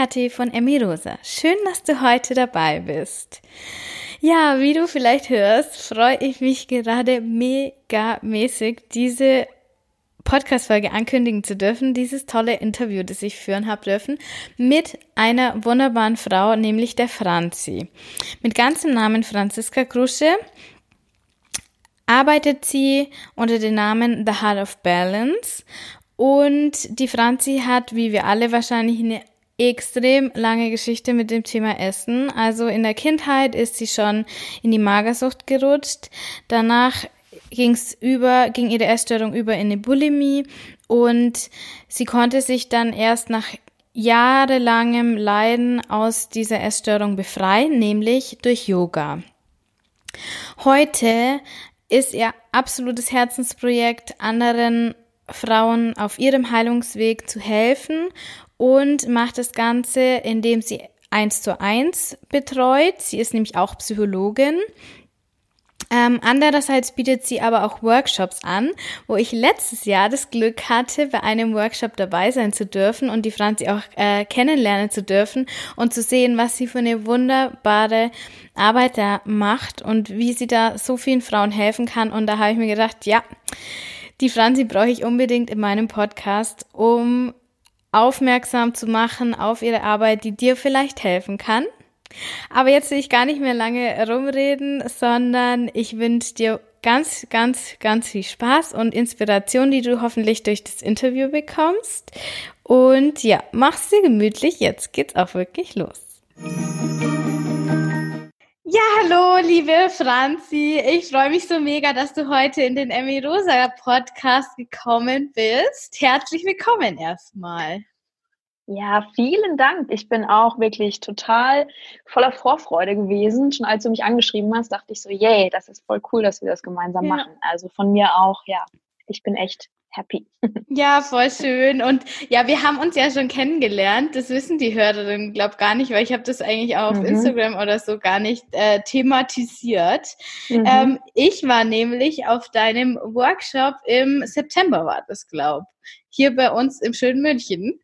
Kathi von Emirosa. Schön, dass du heute dabei bist. Ja, wie du vielleicht hörst, freue ich mich gerade mega mäßig, diese Podcast-Folge ankündigen zu dürfen, dieses tolle Interview, das ich führen habe dürfen, mit einer wunderbaren Frau, nämlich der Franzi. Mit ganzem Namen Franziska Krusche arbeitet sie unter dem Namen The Heart of Balance und die Franzi hat, wie wir alle wahrscheinlich, eine extrem lange Geschichte mit dem Thema Essen. Also in der Kindheit ist sie schon in die Magersucht gerutscht. Danach ging's über, ging ihre Essstörung über in eine Bulimie und sie konnte sich dann erst nach jahrelangem Leiden aus dieser Essstörung befreien, nämlich durch Yoga. Heute ist ihr absolutes Herzensprojekt, anderen Frauen auf ihrem Heilungsweg zu helfen und macht das Ganze, indem sie eins zu eins betreut. Sie ist nämlich auch Psychologin. Ähm, andererseits bietet sie aber auch Workshops an, wo ich letztes Jahr das Glück hatte, bei einem Workshop dabei sein zu dürfen und die Franzi auch äh, kennenlernen zu dürfen und zu sehen, was sie für eine wunderbare Arbeit da macht und wie sie da so vielen Frauen helfen kann. Und da habe ich mir gedacht, ja, die Franzi brauche ich unbedingt in meinem Podcast, um aufmerksam zu machen auf ihre Arbeit, die dir vielleicht helfen kann. Aber jetzt will ich gar nicht mehr lange rumreden, sondern ich wünsche dir ganz, ganz, ganz viel Spaß und Inspiration, die du hoffentlich durch das Interview bekommst. Und ja, mach's dir gemütlich. Jetzt geht's auch wirklich los. Ja, hallo, liebe Franzi. Ich freue mich so mega, dass du heute in den Emmy Rosa Podcast gekommen bist. Herzlich willkommen erstmal. Ja, vielen Dank. Ich bin auch wirklich total voller Vorfreude gewesen. Schon als du mich angeschrieben hast, dachte ich so, yay, das ist voll cool, dass wir das gemeinsam ja. machen. Also von mir auch, ja, ich bin echt happy. Ja, voll schön. Und ja, wir haben uns ja schon kennengelernt. Das wissen die Hörerinnen, glaube gar nicht, weil ich habe das eigentlich auch mhm. auf Instagram oder so gar nicht äh, thematisiert. Mhm. Ähm, ich war nämlich auf deinem Workshop im September, war das, glaube hier bei uns im schönen München.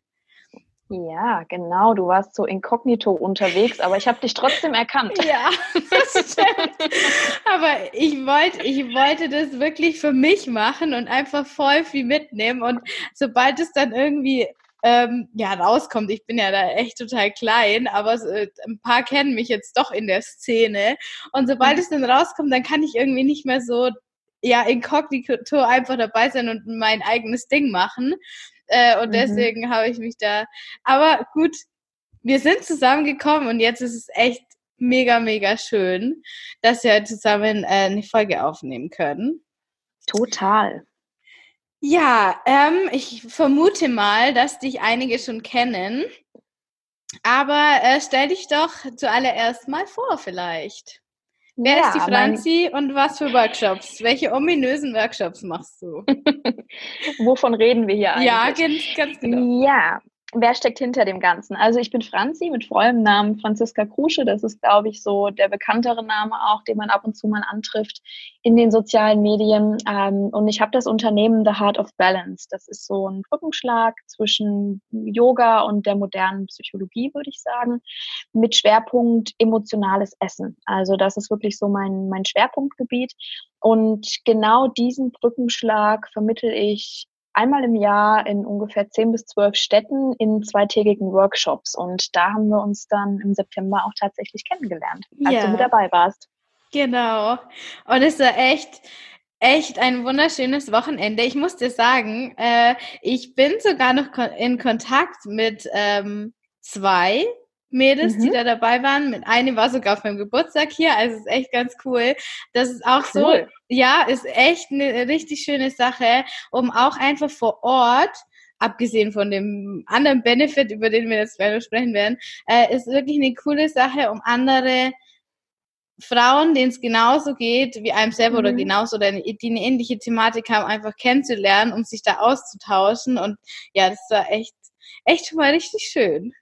Ja, genau. Du warst so inkognito unterwegs, aber ich habe dich trotzdem erkannt. Ja, das stimmt. aber ich wollte, ich wollte das wirklich für mich machen und einfach voll viel mitnehmen. Und sobald es dann irgendwie ähm, ja rauskommt, ich bin ja da echt total klein, aber so, ein paar kennen mich jetzt doch in der Szene. Und sobald mhm. es dann rauskommt, dann kann ich irgendwie nicht mehr so ja inkognito einfach dabei sein und mein eigenes Ding machen. Äh, und mhm. deswegen habe ich mich da. Aber gut, wir sind zusammengekommen und jetzt ist es echt mega, mega schön, dass wir zusammen äh, eine Folge aufnehmen können. Total. Ja, ähm, ich vermute mal, dass dich einige schon kennen. Aber äh, stell dich doch zuallererst mal vor, vielleicht. Wer ja, ist die Franzi und was für Workshops? Welche ominösen Workshops machst du? Wovon reden wir hier eigentlich? Ja, ganz, ganz genau. Ja, wer steckt hinter dem Ganzen? Also ich bin Franzi mit vollem Namen Franziska Krusche. Das ist, glaube ich, so der bekanntere Name auch, den man ab und zu mal antrifft in den sozialen Medien. Ähm, und ich habe das Unternehmen The Heart of Balance. Das ist so ein Brückenschlag zwischen Yoga und der modernen Psychologie, würde ich sagen, mit Schwerpunkt emotionales Essen. Also das ist wirklich so mein, mein Schwerpunktgebiet. Und genau diesen Brückenschlag vermittel ich einmal im Jahr in ungefähr zehn bis zwölf Städten in zweitägigen Workshops. Und da haben wir uns dann im September auch tatsächlich kennengelernt, als ja. du mit dabei warst. Genau. Und es war echt, echt ein wunderschönes Wochenende. Ich muss dir sagen, äh, ich bin sogar noch in Kontakt mit ähm, zwei Mädels, mhm. die da dabei waren. Mit eine war sogar auf meinem Geburtstag hier, also ist echt ganz cool. Das ist auch cool. so, ja, ist echt eine richtig schöne Sache, um auch einfach vor Ort abgesehen von dem anderen Benefit, über den wir jetzt gleich sprechen werden, äh, ist wirklich eine coole Sache, um andere Frauen, denen es genauso geht wie einem selber mhm. oder genauso oder die eine ähnliche Thematik haben, einfach kennenzulernen, um sich da auszutauschen. Und ja, das war echt, echt schon mal richtig schön.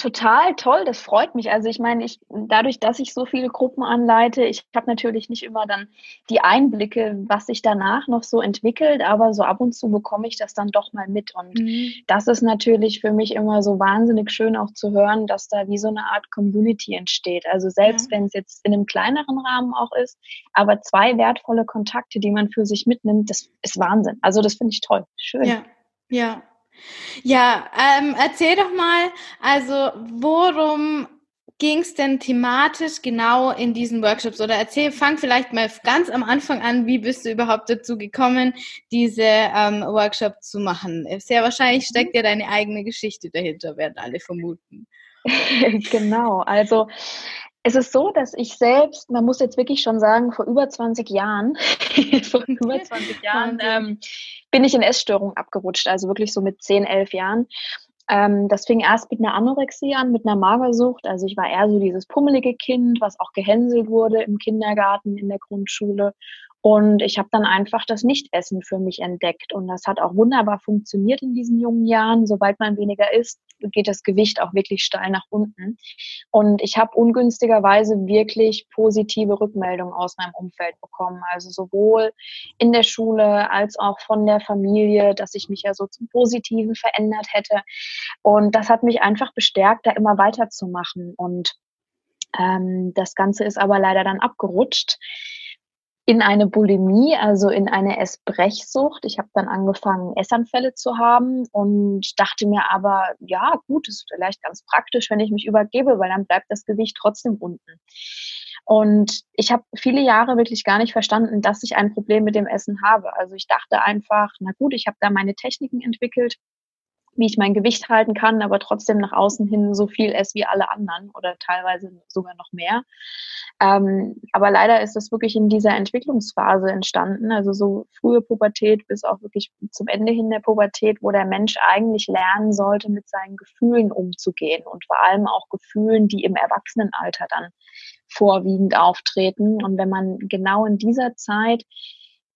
Total toll, das freut mich. Also ich meine, ich dadurch, dass ich so viele Gruppen anleite, ich habe natürlich nicht immer dann die Einblicke, was sich danach noch so entwickelt, aber so ab und zu bekomme ich das dann doch mal mit. Und mhm. das ist natürlich für mich immer so wahnsinnig schön auch zu hören, dass da wie so eine Art Community entsteht. Also selbst ja. wenn es jetzt in einem kleineren Rahmen auch ist, aber zwei wertvolle Kontakte, die man für sich mitnimmt, das ist Wahnsinn. Also das finde ich toll. Schön. Ja, ja. Ja, ähm, erzähl doch mal, also worum ging es denn thematisch genau in diesen Workshops? Oder erzähl, fang vielleicht mal ganz am Anfang an, wie bist du überhaupt dazu gekommen, diese ähm, Workshops zu machen? Sehr wahrscheinlich steckt ja deine eigene Geschichte dahinter, werden alle vermuten. genau, also es ist so, dass ich selbst, man muss jetzt wirklich schon sagen, vor über 20 Jahren, vor über 20 Jahren, ähm, bin ich in Essstörungen abgerutscht, also wirklich so mit 10, 11 Jahren. Ähm, das fing erst mit einer Anorexie an, mit einer Magersucht. Also ich war eher so dieses pummelige Kind, was auch gehänselt wurde im Kindergarten, in der Grundschule. Und ich habe dann einfach das Nichtessen für mich entdeckt. Und das hat auch wunderbar funktioniert in diesen jungen Jahren. Sobald man weniger isst, geht das Gewicht auch wirklich steil nach unten. Und ich habe ungünstigerweise wirklich positive Rückmeldungen aus meinem Umfeld bekommen. Also sowohl in der Schule als auch von der Familie, dass ich mich ja so zum Positiven verändert hätte. Und das hat mich einfach bestärkt, da immer weiterzumachen. Und ähm, das Ganze ist aber leider dann abgerutscht in eine Bulimie, also in eine Essbrechsucht. Ich habe dann angefangen, Essanfälle zu haben und dachte mir aber, ja, gut, ist vielleicht ganz praktisch, wenn ich mich übergebe, weil dann bleibt das Gewicht trotzdem unten. Und ich habe viele Jahre wirklich gar nicht verstanden, dass ich ein Problem mit dem Essen habe. Also ich dachte einfach, na gut, ich habe da meine Techniken entwickelt, wie ich mein Gewicht halten kann, aber trotzdem nach außen hin so viel esse wie alle anderen oder teilweise sogar noch mehr. Ähm, aber leider ist das wirklich in dieser Entwicklungsphase entstanden, also so frühe Pubertät bis auch wirklich zum Ende hin der Pubertät, wo der Mensch eigentlich lernen sollte, mit seinen Gefühlen umzugehen und vor allem auch Gefühlen, die im Erwachsenenalter dann vorwiegend auftreten. Und wenn man genau in dieser Zeit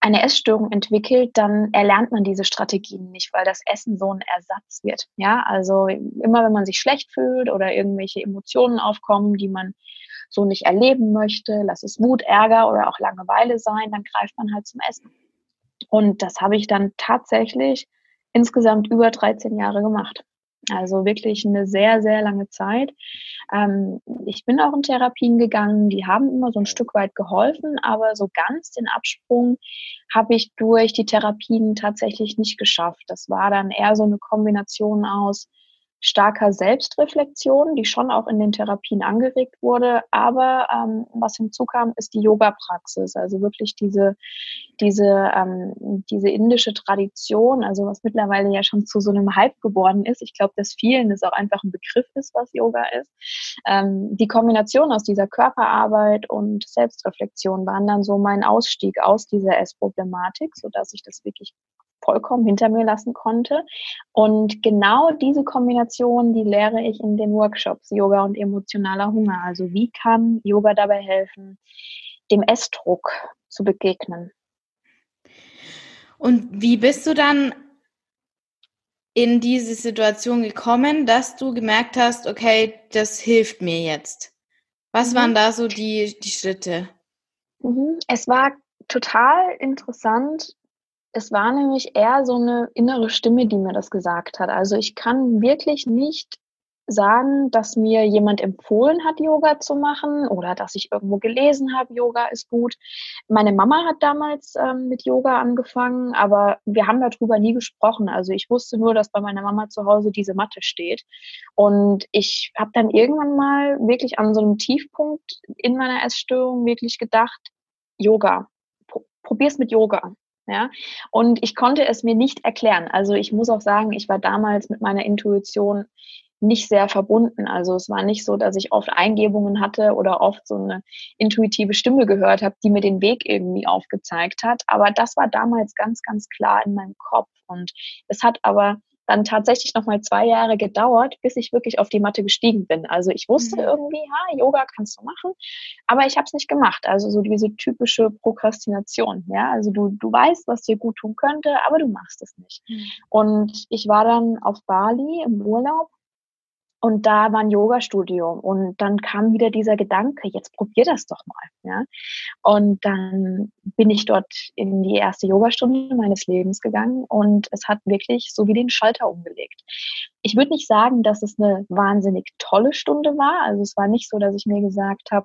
eine Essstörung entwickelt, dann erlernt man diese Strategien nicht, weil das Essen so ein Ersatz wird. Ja, also immer wenn man sich schlecht fühlt oder irgendwelche Emotionen aufkommen, die man so nicht erleben möchte, lass es Wut, Ärger oder auch Langeweile sein, dann greift man halt zum Essen. Und das habe ich dann tatsächlich insgesamt über 13 Jahre gemacht. Also wirklich eine sehr, sehr lange Zeit. Ähm, ich bin auch in Therapien gegangen, die haben immer so ein Stück weit geholfen, aber so ganz den Absprung habe ich durch die Therapien tatsächlich nicht geschafft. Das war dann eher so eine Kombination aus starker Selbstreflexion, die schon auch in den Therapien angeregt wurde. Aber ähm, was hinzukam, ist die Yoga-Praxis, also wirklich diese, diese, ähm, diese indische Tradition, also was mittlerweile ja schon zu so einem Hype geworden ist. Ich glaube, dass vielen das auch einfach ein Begriff ist, was Yoga ist. Ähm, die Kombination aus dieser Körperarbeit und Selbstreflexion waren dann so mein Ausstieg aus dieser Essproblematik, sodass ich das wirklich vollkommen hinter mir lassen konnte. Und genau diese Kombination, die lehre ich in den Workshops Yoga und emotionaler Hunger. Also wie kann Yoga dabei helfen, dem Essdruck zu begegnen? Und wie bist du dann in diese Situation gekommen, dass du gemerkt hast, okay, das hilft mir jetzt? Was mhm. waren da so die, die Schritte? Mhm. Es war total interessant, es war nämlich eher so eine innere Stimme, die mir das gesagt hat. Also ich kann wirklich nicht sagen, dass mir jemand empfohlen hat, Yoga zu machen oder dass ich irgendwo gelesen habe, Yoga ist gut. Meine Mama hat damals ähm, mit Yoga angefangen, aber wir haben darüber nie gesprochen. Also ich wusste nur, dass bei meiner Mama zu Hause diese Matte steht. Und ich habe dann irgendwann mal wirklich an so einem Tiefpunkt in meiner Essstörung wirklich gedacht, Yoga, probier's mit Yoga. Ja, und ich konnte es mir nicht erklären. Also ich muss auch sagen, ich war damals mit meiner Intuition nicht sehr verbunden. Also es war nicht so, dass ich oft Eingebungen hatte oder oft so eine intuitive Stimme gehört habe, die mir den Weg irgendwie aufgezeigt hat. Aber das war damals ganz, ganz klar in meinem Kopf. Und es hat aber dann tatsächlich nochmal zwei Jahre gedauert, bis ich wirklich auf die Matte gestiegen bin. Also ich wusste mhm. irgendwie, ha, Yoga kannst du machen, aber ich habe es nicht gemacht. Also so diese typische Prokrastination. Ja, also du, du weißt, was dir gut tun könnte, aber du machst es nicht. Mhm. Und ich war dann auf Bali im Urlaub und da war ein Yoga-Studio und dann kam wieder dieser Gedanke, jetzt probier das doch mal. Ja? Und dann bin ich dort in die erste Yogastunde meines Lebens gegangen und es hat wirklich so wie den Schalter umgelegt. Ich würde nicht sagen, dass es eine wahnsinnig tolle Stunde war. Also es war nicht so, dass ich mir gesagt habe,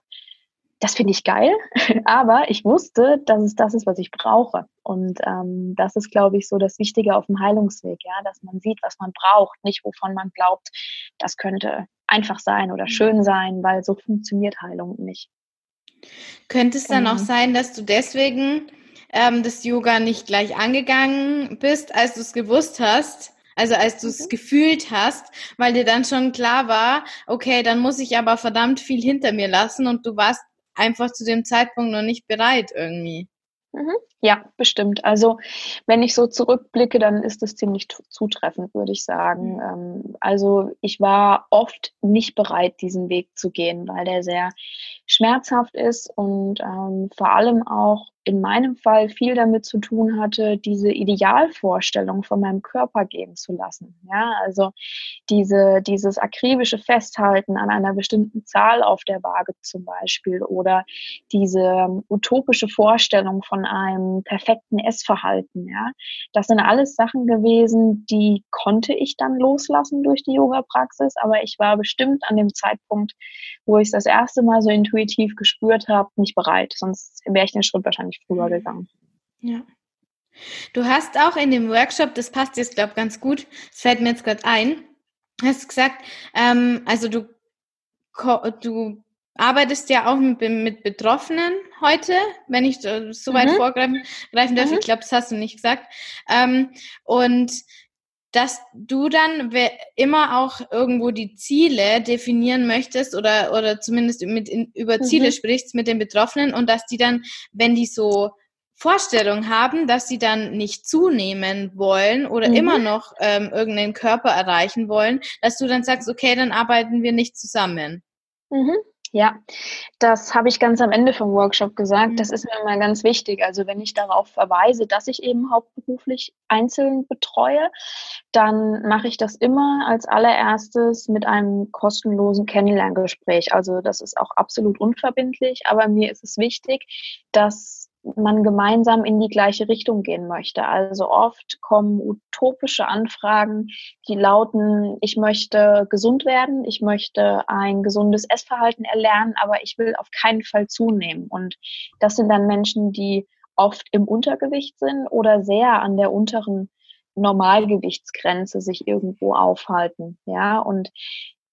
das finde ich geil, aber ich wusste, dass es das ist, was ich brauche. Und ähm, das ist, glaube ich, so das Wichtige auf dem Heilungsweg, ja, dass man sieht, was man braucht, nicht wovon man glaubt, das könnte einfach sein oder schön sein, weil so funktioniert Heilung nicht. Könnte es dann auch genau. sein, dass du deswegen ähm, das Yoga nicht gleich angegangen bist, als du es gewusst hast? Also als du es mhm. gefühlt hast, weil dir dann schon klar war, okay, dann muss ich aber verdammt viel hinter mir lassen und du warst einfach zu dem Zeitpunkt noch nicht bereit irgendwie. Mhm. Ja, bestimmt. Also wenn ich so zurückblicke, dann ist es ziemlich zutreffend, würde ich sagen. Mhm. Ähm, also ich war oft nicht bereit, diesen Weg zu gehen, weil der sehr schmerzhaft ist und ähm, vor allem auch in meinem Fall viel damit zu tun hatte, diese Idealvorstellung von meinem Körper gehen zu lassen. Ja, also diese, dieses akribische Festhalten an einer bestimmten Zahl auf der Waage zum Beispiel oder diese utopische Vorstellung von einem perfekten Essverhalten. Ja, das sind alles Sachen gewesen, die konnte ich dann loslassen durch die Yoga-Praxis, aber ich war bestimmt an dem Zeitpunkt, wo ich das erste Mal so intuitiv gespürt habe, nicht bereit. Sonst wäre ich den Schritt wahrscheinlich nicht früher gegangen. Ja. Du hast auch in dem Workshop, das passt jetzt, glaube ich, ganz gut, das fällt mir jetzt gerade ein, hast gesagt, ähm, also du, du arbeitest ja auch mit, mit Betroffenen heute, wenn ich so weit mhm. vorgreifen darf. Mhm. Ich glaube, das hast du nicht gesagt. Ähm, und dass du dann immer auch irgendwo die Ziele definieren möchtest oder, oder zumindest mit in, über Ziele mhm. sprichst mit den Betroffenen und dass die dann, wenn die so Vorstellungen haben, dass sie dann nicht zunehmen wollen oder mhm. immer noch ähm, irgendeinen Körper erreichen wollen, dass du dann sagst, okay, dann arbeiten wir nicht zusammen. Mhm. Ja, das habe ich ganz am Ende vom Workshop gesagt. Das mhm. ist mir immer ganz wichtig. Also wenn ich darauf verweise, dass ich eben hauptberuflich einzeln betreue, dann mache ich das immer als allererstes mit einem kostenlosen Kennenlerngespräch. Also das ist auch absolut unverbindlich, aber mir ist es wichtig, dass man gemeinsam in die gleiche Richtung gehen möchte. Also oft kommen utopische Anfragen, die lauten, ich möchte gesund werden, ich möchte ein gesundes Essverhalten erlernen, aber ich will auf keinen Fall zunehmen. Und das sind dann Menschen, die oft im Untergewicht sind oder sehr an der unteren Normalgewichtsgrenze sich irgendwo aufhalten. Ja, und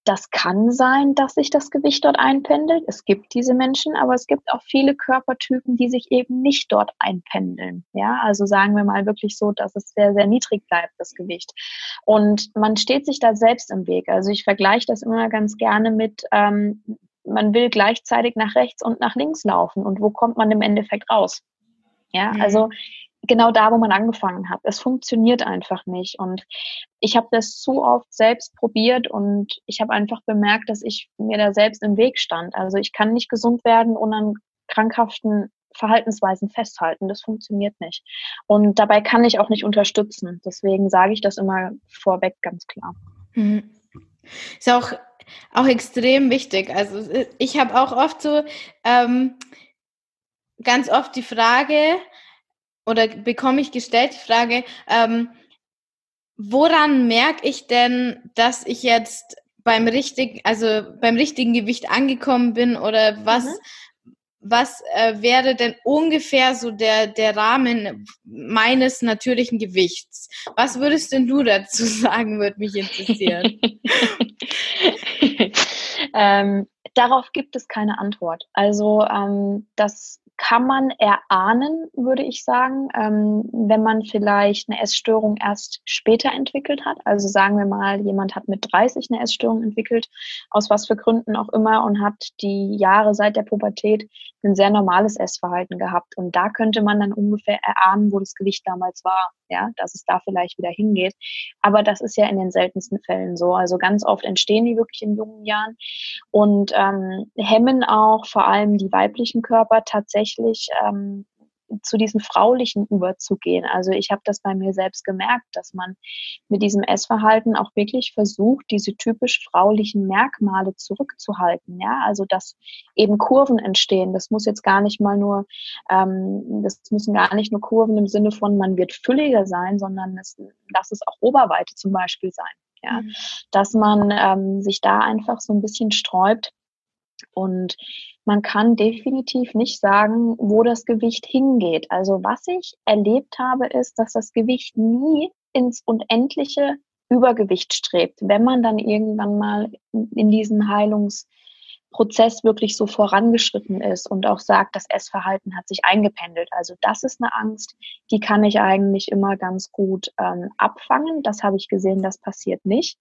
das kann sein, dass sich das Gewicht dort einpendelt. Es gibt diese Menschen, aber es gibt auch viele Körpertypen, die sich eben nicht dort einpendeln. Ja, also sagen wir mal wirklich so, dass es sehr, sehr niedrig bleibt, das Gewicht. Und man steht sich da selbst im Weg. Also ich vergleiche das immer ganz gerne mit, ähm, man will gleichzeitig nach rechts und nach links laufen. Und wo kommt man im Endeffekt raus? Ja, mhm. also genau da, wo man angefangen hat. Es funktioniert einfach nicht. Und ich habe das zu oft selbst probiert und ich habe einfach bemerkt, dass ich mir da selbst im Weg stand. Also ich kann nicht gesund werden und an krankhaften Verhaltensweisen festhalten. Das funktioniert nicht. Und dabei kann ich auch nicht unterstützen. Deswegen sage ich das immer vorweg ganz klar. Mhm. Ist auch, auch extrem wichtig. Also ich habe auch oft so ähm, ganz oft die Frage, oder bekomme ich gestellt die Frage, ähm, woran merke ich denn, dass ich jetzt beim richtigen, also beim richtigen Gewicht angekommen bin oder was, mhm. was äh, wäre denn ungefähr so der, der Rahmen meines natürlichen Gewichts? Was würdest denn du dazu sagen, würde mich interessieren. ähm, darauf gibt es keine Antwort. Also ähm, das kann man erahnen, würde ich sagen, ähm, wenn man vielleicht eine Essstörung erst später entwickelt hat. Also sagen wir mal, jemand hat mit 30 eine Essstörung entwickelt, aus was für Gründen auch immer, und hat die Jahre seit der Pubertät ein sehr normales Essverhalten gehabt. Und da könnte man dann ungefähr erahnen, wo das Gewicht damals war, ja, dass es da vielleicht wieder hingeht. Aber das ist ja in den seltensten Fällen so. Also ganz oft entstehen die wirklich in jungen Jahren und ähm, hemmen auch vor allem die weiblichen Körper tatsächlich ähm, zu diesem Fraulichen überzugehen. Also ich habe das bei mir selbst gemerkt, dass man mit diesem Essverhalten auch wirklich versucht, diese typisch fraulichen Merkmale zurückzuhalten. Ja, also dass eben Kurven entstehen. Das muss jetzt gar nicht mal nur, ähm, das müssen gar nicht nur Kurven im Sinne von man wird fülliger sein, sondern es, lass es auch Oberweite zum Beispiel sein. Ja, mhm. dass man ähm, sich da einfach so ein bisschen sträubt und man kann definitiv nicht sagen, wo das Gewicht hingeht. Also was ich erlebt habe, ist, dass das Gewicht nie ins Unendliche Übergewicht strebt, wenn man dann irgendwann mal in diesem Heilungsprozess wirklich so vorangeschritten ist und auch sagt, das Essverhalten hat sich eingependelt. Also das ist eine Angst, die kann ich eigentlich immer ganz gut ähm, abfangen. Das habe ich gesehen, das passiert nicht.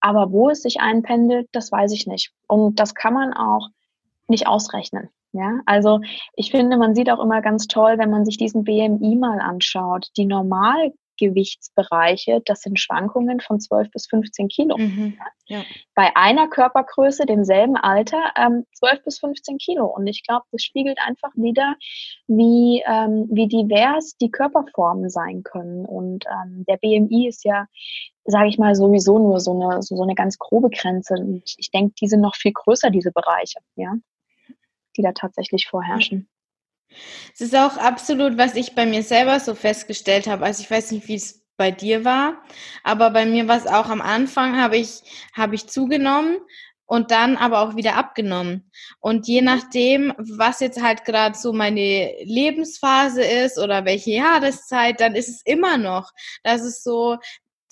Aber wo es sich einpendelt, das weiß ich nicht. Und das kann man auch nicht ausrechnen. Ja, also ich finde, man sieht auch immer ganz toll, wenn man sich diesen BMI mal anschaut. Die Normalgewichtsbereiche, das sind Schwankungen von 12 bis 15 Kilo. Mhm, ja. Bei einer Körpergröße, demselben Alter, ähm, 12 bis 15 Kilo. Und ich glaube, das spiegelt einfach wieder, wie, ähm, wie divers die Körperformen sein können. Und ähm, der BMI ist ja sage ich mal, sowieso nur so eine, so eine ganz grobe Grenze. Und ich denke, die sind noch viel größer, diese Bereiche, ja die da tatsächlich vorherrschen. Es ist auch absolut, was ich bei mir selber so festgestellt habe. Also ich weiß nicht, wie es bei dir war, aber bei mir war es auch am Anfang, habe ich, habe ich zugenommen und dann aber auch wieder abgenommen. Und je nachdem, was jetzt halt gerade so meine Lebensphase ist oder welche Jahreszeit, dann ist es immer noch, dass es so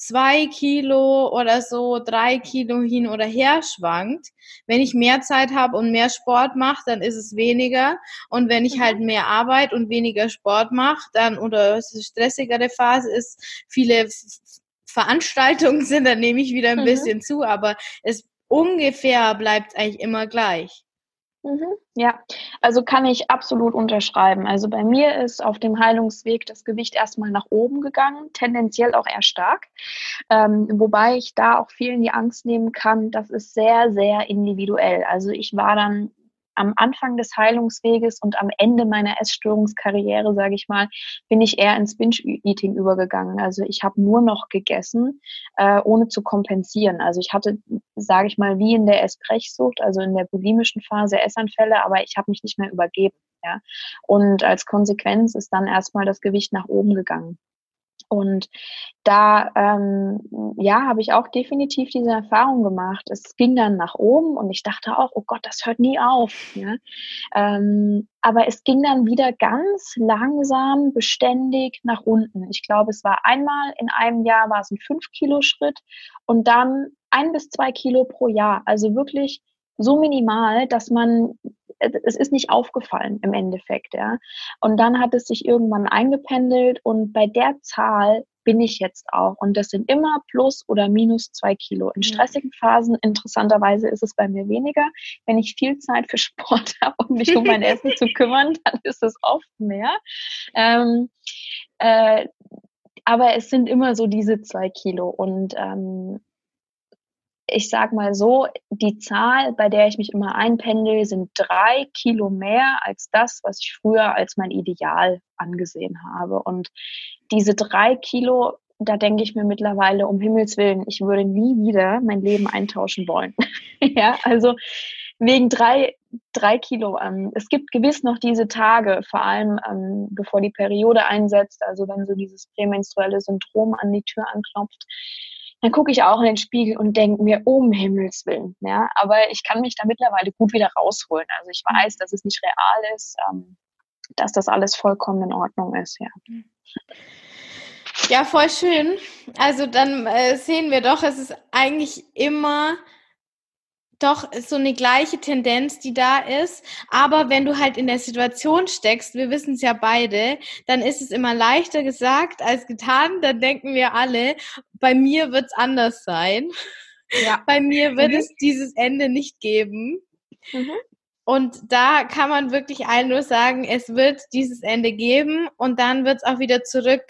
zwei Kilo oder so, drei Kilo hin oder her schwankt. Wenn ich mehr Zeit habe und mehr Sport mache, dann ist es weniger. Und wenn ich halt mhm. mehr Arbeit und weniger Sport mache, dann oder es eine stressigere Phase ist, viele Veranstaltungen sind, dann nehme ich wieder ein mhm. bisschen zu, aber es ungefähr bleibt eigentlich immer gleich. Mhm. Ja, also kann ich absolut unterschreiben. Also bei mir ist auf dem Heilungsweg das Gewicht erstmal nach oben gegangen, tendenziell auch eher stark. Ähm, wobei ich da auch vielen die Angst nehmen kann, das ist sehr, sehr individuell. Also ich war dann am Anfang des Heilungsweges und am Ende meiner Essstörungskarriere, sage ich mal, bin ich eher ins Binge-Eating übergegangen. Also ich habe nur noch gegessen, äh, ohne zu kompensieren. Also ich hatte, sage ich mal, wie in der Essbrechsucht, also in der bulimischen Phase Essanfälle, aber ich habe mich nicht mehr übergeben. Ja? Und als Konsequenz ist dann erstmal das Gewicht nach oben gegangen. Und da, ähm, ja, habe ich auch definitiv diese Erfahrung gemacht. Es ging dann nach oben und ich dachte auch, oh Gott, das hört nie auf. Ja? Ähm, aber es ging dann wieder ganz langsam, beständig nach unten. Ich glaube, es war einmal in einem Jahr war es ein 5-Kilo-Schritt und dann ein bis zwei Kilo pro Jahr. Also wirklich so minimal, dass man es ist nicht aufgefallen im Endeffekt, ja. Und dann hat es sich irgendwann eingependelt und bei der Zahl bin ich jetzt auch. Und das sind immer plus oder minus zwei Kilo. In stressigen Phasen, interessanterweise, ist es bei mir weniger. Wenn ich viel Zeit für Sport habe, um mich um mein Essen zu kümmern, dann ist es oft mehr. Ähm, äh, aber es sind immer so diese zwei Kilo. Und ähm, ich sag mal so, die Zahl, bei der ich mich immer einpendel, sind drei Kilo mehr als das, was ich früher als mein Ideal angesehen habe. Und diese drei Kilo, da denke ich mir mittlerweile, um Himmels Willen, ich würde nie wieder mein Leben eintauschen wollen. ja, also wegen drei, drei Kilo. Ähm, es gibt gewiss noch diese Tage, vor allem ähm, bevor die Periode einsetzt, also wenn so dieses prämenstruelle Syndrom an die Tür anklopft, dann gucke ich auch in den Spiegel und denke mir, um Himmels Willen. Ja? Aber ich kann mich da mittlerweile gut wieder rausholen. Also ich weiß, dass es nicht real ist, ähm, dass das alles vollkommen in Ordnung ist. Ja. Ja, voll schön. Also dann äh, sehen wir doch, es ist eigentlich immer doch so eine gleiche Tendenz, die da ist. Aber wenn du halt in der Situation steckst, wir wissen es ja beide, dann ist es immer leichter gesagt als getan. Dann denken wir alle, bei mir wird es anders sein. Ja. Bei mir wird mhm. es dieses Ende nicht geben. Mhm. Und da kann man wirklich allen nur sagen, es wird dieses Ende geben und dann wird es auch wieder zurück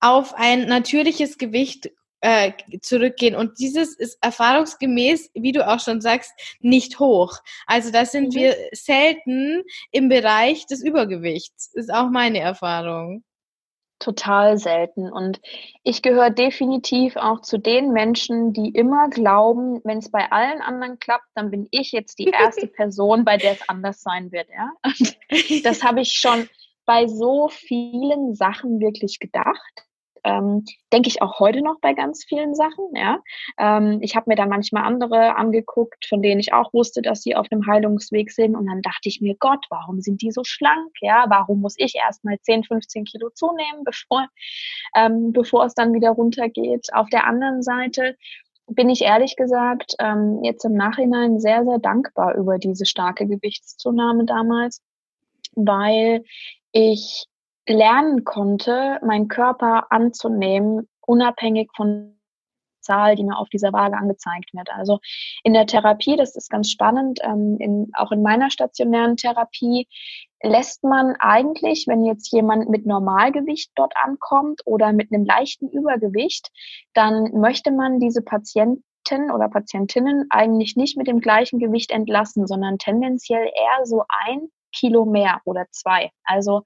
auf ein natürliches Gewicht äh, zurückgehen. Und dieses ist erfahrungsgemäß, wie du auch schon sagst, nicht hoch. Also da sind mhm. wir selten im Bereich des Übergewichts. Ist auch meine Erfahrung total selten. Und ich gehöre definitiv auch zu den Menschen, die immer glauben, wenn es bei allen anderen klappt, dann bin ich jetzt die erste Person, bei der es anders sein wird. Ja? Und das habe ich schon bei so vielen Sachen wirklich gedacht ähm, denke ich auch heute noch bei ganz vielen Sachen. Ja, ähm, ich habe mir dann manchmal andere angeguckt, von denen ich auch wusste, dass sie auf einem Heilungsweg sind, und dann dachte ich mir, Gott, warum sind die so schlank? Ja, warum muss ich erst mal 10, 15 Kilo zunehmen, bevor ähm, bevor es dann wieder runtergeht? Auf der anderen Seite bin ich ehrlich gesagt ähm, jetzt im Nachhinein sehr, sehr dankbar über diese starke Gewichtszunahme damals, weil ich lernen konnte, meinen Körper anzunehmen, unabhängig von Zahl, die mir auf dieser Waage angezeigt wird. Also in der Therapie, das ist ganz spannend, ähm, in, auch in meiner stationären Therapie lässt man eigentlich, wenn jetzt jemand mit Normalgewicht dort ankommt oder mit einem leichten Übergewicht, dann möchte man diese Patienten oder Patientinnen eigentlich nicht mit dem gleichen Gewicht entlassen, sondern tendenziell eher so ein Kilo mehr oder zwei. Also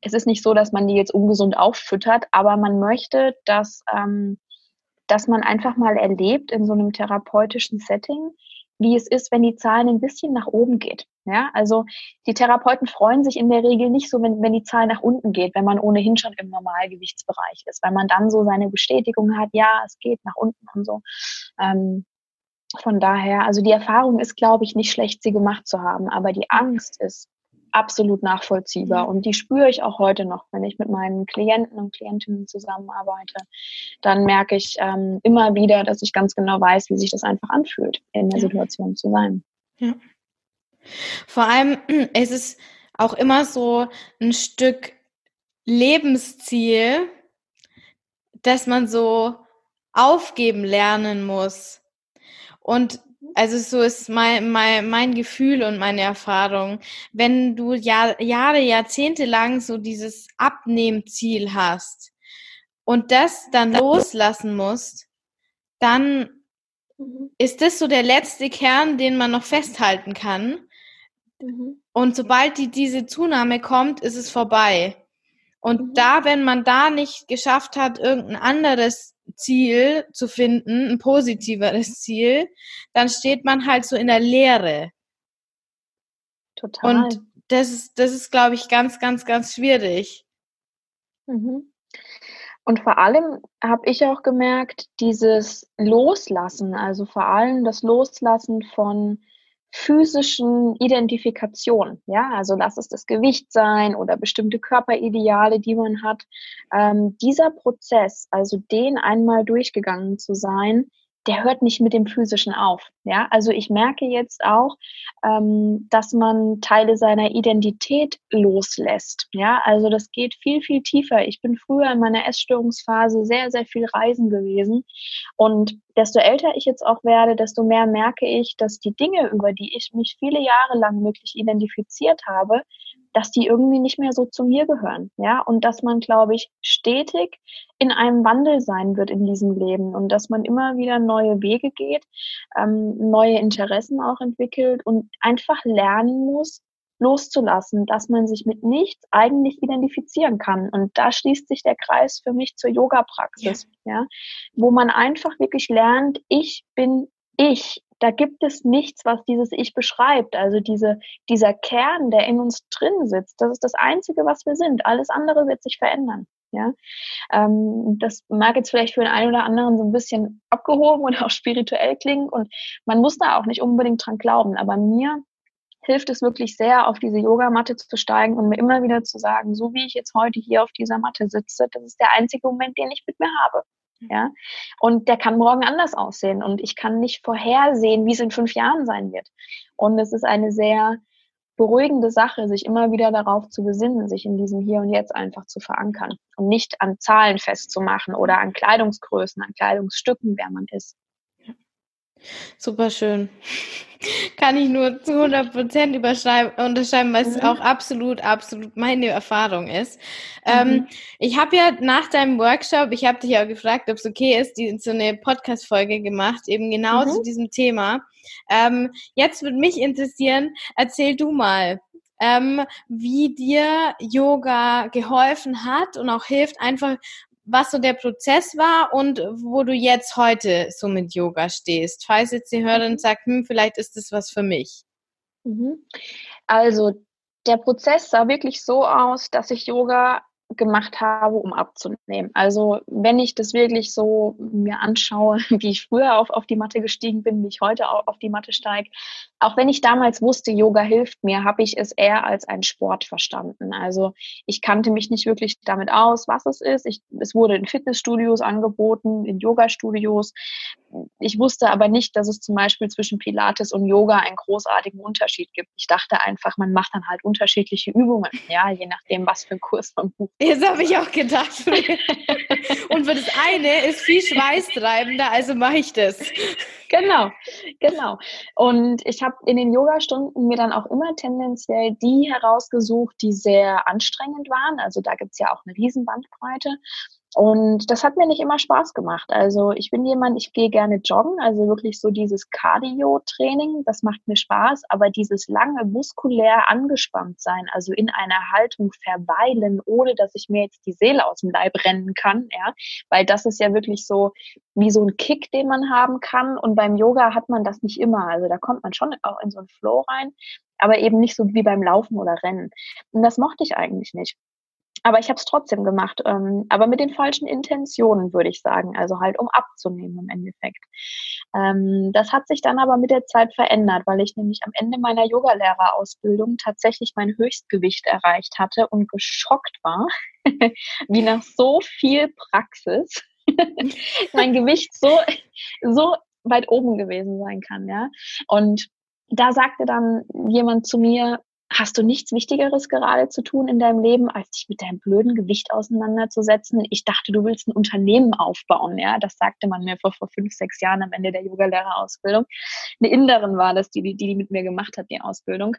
es ist nicht so, dass man die jetzt ungesund auffüttert, aber man möchte, dass, ähm, dass man einfach mal erlebt in so einem therapeutischen Setting, wie es ist, wenn die Zahlen ein bisschen nach oben geht. Ja, also die Therapeuten freuen sich in der Regel nicht so, wenn, wenn die Zahl nach unten geht, wenn man ohnehin schon im Normalgewichtsbereich ist, weil man dann so seine Bestätigung hat, ja, es geht nach unten und so. Ähm, von daher, also die Erfahrung ist, glaube ich, nicht schlecht, sie gemacht zu haben, aber die Angst ist absolut nachvollziehbar. Und die spüre ich auch heute noch, wenn ich mit meinen Klienten und Klientinnen zusammenarbeite. Dann merke ich ähm, immer wieder, dass ich ganz genau weiß, wie sich das einfach anfühlt, in der ja. Situation zu sein. Ja. Vor allem ist es auch immer so ein Stück Lebensziel, dass man so aufgeben lernen muss. Und also so ist mein, mein, mein Gefühl und meine Erfahrung. Wenn du Jahr, Jahre, Jahrzehnte lang so dieses Abnehmziel hast und das dann loslassen musst, dann mhm. ist das so der letzte Kern, den man noch festhalten kann. Mhm. Und sobald die, diese Zunahme kommt, ist es vorbei. Und mhm. da, wenn man da nicht geschafft hat, irgendein anderes Ziel zu finden, ein positiveres Ziel, dann steht man halt so in der Leere. Total. Und das ist, das ist, glaube ich, ganz, ganz, ganz schwierig. Mhm. Und vor allem habe ich auch gemerkt, dieses Loslassen, also vor allem das Loslassen von physischen Identifikation. Ja, also lass es das Gewicht sein oder bestimmte Körperideale, die man hat. Ähm, dieser Prozess, also den einmal durchgegangen zu sein, der hört nicht mit dem Physischen auf. Ja, also ich merke jetzt auch, ähm, dass man Teile seiner Identität loslässt. Ja, also das geht viel, viel tiefer. Ich bin früher in meiner Essstörungsphase sehr, sehr viel reisen gewesen. Und desto älter ich jetzt auch werde, desto mehr merke ich, dass die Dinge, über die ich mich viele Jahre lang wirklich identifiziert habe, dass die irgendwie nicht mehr so zu mir gehören, ja, und dass man, glaube ich, stetig in einem Wandel sein wird in diesem Leben und dass man immer wieder neue Wege geht, ähm, neue Interessen auch entwickelt und einfach lernen muss, loszulassen, dass man sich mit nichts eigentlich identifizieren kann. Und da schließt sich der Kreis für mich zur Yoga-Praxis, ja. ja, wo man einfach wirklich lernt, ich bin ich da gibt es nichts, was dieses Ich beschreibt. Also diese, dieser Kern, der in uns drin sitzt, das ist das Einzige, was wir sind. Alles andere wird sich verändern. Ja, ähm, das mag jetzt vielleicht für den einen oder anderen so ein bisschen abgehoben oder auch spirituell klingen und man muss da auch nicht unbedingt dran glauben. Aber mir hilft es wirklich sehr, auf diese Yogamatte zu steigen und mir immer wieder zu sagen, so wie ich jetzt heute hier auf dieser Matte sitze, das ist der einzige Moment, den ich mit mir habe. Ja, und der kann morgen anders aussehen und ich kann nicht vorhersehen, wie es in fünf Jahren sein wird. Und es ist eine sehr beruhigende Sache, sich immer wieder darauf zu besinnen, sich in diesem Hier und Jetzt einfach zu verankern und nicht an Zahlen festzumachen oder an Kleidungsgrößen, an Kleidungsstücken, wer man ist. Super schön. Kann ich nur zu 100 Prozent unterschreiben, weil es mhm. auch absolut, absolut meine Erfahrung ist. Mhm. Ähm, ich habe ja nach deinem Workshop, ich habe dich ja gefragt, ob es okay ist, die, so eine Podcast-Folge gemacht, eben genau mhm. zu diesem Thema. Ähm, jetzt würde mich interessieren, erzähl du mal, ähm, wie dir Yoga geholfen hat und auch hilft, einfach was so der Prozess war und wo du jetzt heute so mit Yoga stehst. Falls jetzt die Hörerin mhm. sagt, hm, vielleicht ist das was für mich. Mhm. Also der Prozess sah wirklich so aus, dass ich Yoga gemacht habe, um abzunehmen. Also wenn ich das wirklich so mir anschaue, wie ich früher auf, auf die Matte gestiegen bin, wie ich heute auch auf die Matte steige, auch wenn ich damals wusste, Yoga hilft mir, habe ich es eher als einen Sport verstanden. Also ich kannte mich nicht wirklich damit aus, was es ist. Ich, es wurde in Fitnessstudios angeboten, in Yoga-Studios. Ich wusste aber nicht, dass es zum Beispiel zwischen Pilates und Yoga einen großartigen Unterschied gibt. Ich dachte einfach, man macht dann halt unterschiedliche Übungen, ja, je nachdem, was für ein Kurs man bucht. Das habe ich auch gedacht. Und für das eine ist viel schweißtreibender, also mache ich das. Genau, genau. Und ich habe in den Yoga-Stunden mir dann auch immer tendenziell die herausgesucht, die sehr anstrengend waren. Also da gibt es ja auch eine Riesenbandbreite. Und das hat mir nicht immer Spaß gemacht. Also ich bin jemand, ich gehe gerne joggen, also wirklich so dieses Cardio-Training, das macht mir Spaß, aber dieses lange muskulär angespannt sein, also in einer Haltung verweilen, ohne dass ich mir jetzt die Seele aus dem Leib rennen kann, ja, weil das ist ja wirklich so wie so ein Kick, den man haben kann. Und beim Yoga hat man das nicht immer. Also da kommt man schon auch in so einen Flow rein, aber eben nicht so wie beim Laufen oder Rennen. Und das mochte ich eigentlich nicht. Aber ich habe es trotzdem gemacht, ähm, aber mit den falschen Intentionen, würde ich sagen. Also halt, um abzunehmen im Endeffekt. Ähm, das hat sich dann aber mit der Zeit verändert, weil ich nämlich am Ende meiner Yogalehrerausbildung tatsächlich mein Höchstgewicht erreicht hatte und geschockt war, wie nach so viel Praxis mein Gewicht so, so weit oben gewesen sein kann, ja. Und da sagte dann jemand zu mir, Hast du nichts Wichtigeres gerade zu tun in deinem Leben, als dich mit deinem blöden Gewicht auseinanderzusetzen? Ich dachte, du willst ein Unternehmen aufbauen, ja. Das sagte man mir vor, vor fünf, sechs Jahren am Ende der Yogalehrerausbildung. Eine Inderin war das, die, die, die mit mir gemacht hat, die Ausbildung.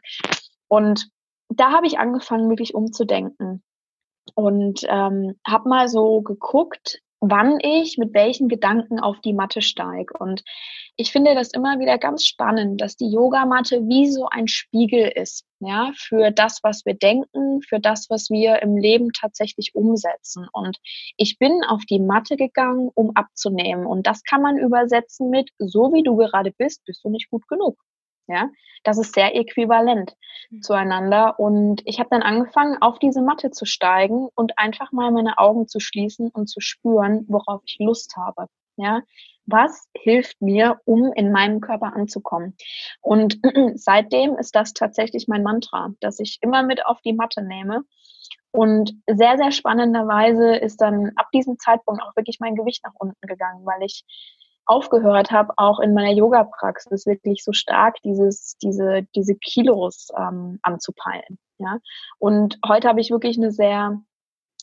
Und da habe ich angefangen, wirklich umzudenken. Und ähm, habe mal so geguckt, wann ich mit welchen Gedanken auf die Matte steige. Und ich finde das immer wieder ganz spannend, dass die Yogamatte wie so ein Spiegel ist, ja, für das, was wir denken, für das, was wir im Leben tatsächlich umsetzen. Und ich bin auf die Matte gegangen, um abzunehmen. Und das kann man übersetzen mit, so wie du gerade bist, bist du nicht gut genug. Ja, das ist sehr äquivalent mhm. zueinander. Und ich habe dann angefangen, auf diese Matte zu steigen und einfach mal meine Augen zu schließen und zu spüren, worauf ich Lust habe. Ja, was hilft mir, um in meinem Körper anzukommen? Und seitdem ist das tatsächlich mein Mantra, dass ich immer mit auf die Matte nehme. Und sehr, sehr spannenderweise ist dann ab diesem Zeitpunkt auch wirklich mein Gewicht nach unten gegangen, weil ich aufgehört habe, auch in meiner Yoga-Praxis wirklich so stark dieses, diese, diese Kilos ähm, anzupeilen. Ja? Und heute habe ich wirklich eine sehr,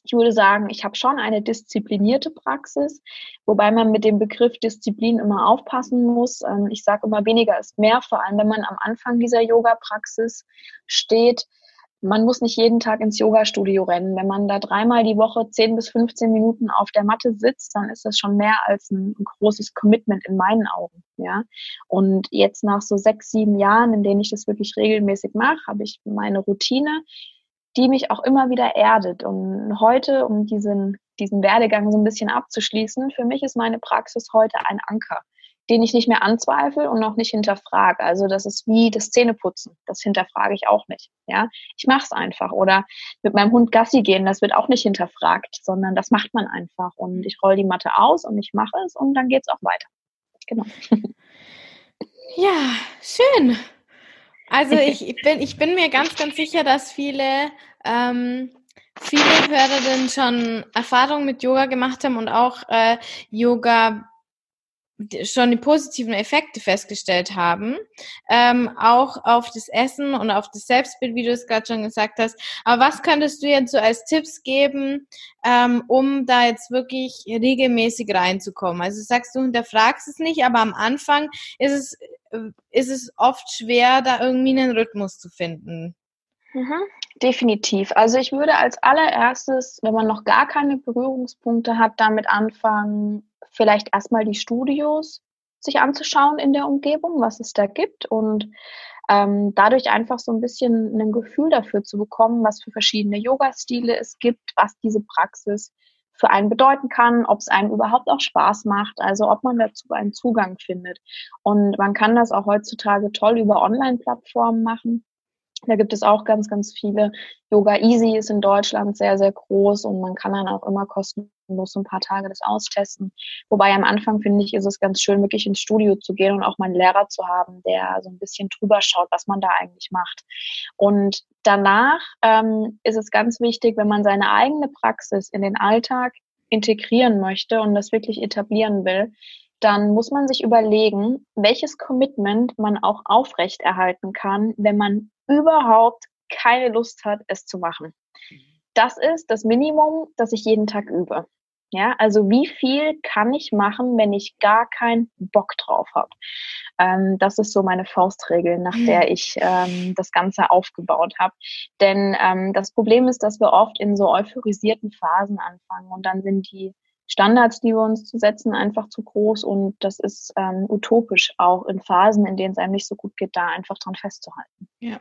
ich würde sagen, ich habe schon eine disziplinierte Praxis, wobei man mit dem Begriff Disziplin immer aufpassen muss. Ähm, ich sage immer, weniger ist mehr, vor allem wenn man am Anfang dieser Yoga-Praxis steht man muss nicht jeden Tag ins Yoga-Studio rennen. Wenn man da dreimal die Woche 10 bis 15 Minuten auf der Matte sitzt, dann ist das schon mehr als ein, großes Commitment in meinen Augen. Ja. Und jetzt nach so sechs, sieben Jahren, in denen ich das wirklich regelmäßig mache, habe ich meine Routine, die mich auch immer wieder erdet. Und heute, um diesen, diesen Werdegang so ein bisschen abzuschließen, für mich ist meine Praxis heute ein Anker den ich nicht mehr anzweifle und noch nicht hinterfrage. Also das ist wie das Zähneputzen. Das hinterfrage ich auch nicht. Ja, ich mache es einfach. Oder mit meinem Hund Gassi gehen, das wird auch nicht hinterfragt, sondern das macht man einfach. Und ich roll die Matte aus und ich mache es und dann geht es auch weiter. Genau. Ja, schön. Also ich bin, ich bin mir ganz, ganz sicher, dass viele, ähm, viele Hörerinnen schon Erfahrungen mit Yoga gemacht haben und auch äh, Yoga schon die positiven Effekte festgestellt haben, ähm, auch auf das Essen und auf das Selbstbild, wie du es gerade schon gesagt hast. Aber was könntest du jetzt so als Tipps geben, ähm, um da jetzt wirklich regelmäßig reinzukommen? Also sagst du, hinterfragst es nicht, aber am Anfang ist es, äh, ist es oft schwer, da irgendwie einen Rhythmus zu finden. Mhm, definitiv. Also ich würde als allererstes, wenn man noch gar keine Berührungspunkte hat, damit anfangen, vielleicht erstmal die Studios sich anzuschauen in der Umgebung, was es da gibt und ähm, dadurch einfach so ein bisschen ein Gefühl dafür zu bekommen, was für verschiedene Yoga-Stile es gibt, was diese Praxis für einen bedeuten kann, ob es einem überhaupt auch Spaß macht, also ob man dazu einen Zugang findet. Und man kann das auch heutzutage toll über Online-Plattformen machen. Da gibt es auch ganz, ganz viele. Yoga Easy ist in Deutschland sehr, sehr groß und man kann dann auch immer kostenlos so ein paar Tage das austesten. Wobei am Anfang finde ich, ist es ganz schön, wirklich ins Studio zu gehen und auch mal einen Lehrer zu haben, der so ein bisschen drüber schaut, was man da eigentlich macht. Und danach ähm, ist es ganz wichtig, wenn man seine eigene Praxis in den Alltag integrieren möchte und das wirklich etablieren will, dann muss man sich überlegen, welches Commitment man auch aufrechterhalten kann, wenn man überhaupt keine Lust hat, es zu machen. Das ist das Minimum, das ich jeden Tag übe. Ja, also wie viel kann ich machen, wenn ich gar keinen Bock drauf habe? Ähm, das ist so meine Faustregel, nach der ich ähm, das Ganze aufgebaut habe. Denn ähm, das Problem ist, dass wir oft in so euphorisierten Phasen anfangen und dann sind die Standards, die wir uns zu setzen, einfach zu groß und das ist ähm, utopisch, auch in Phasen, in denen es einem nicht so gut geht, da einfach dran festzuhalten. Ja.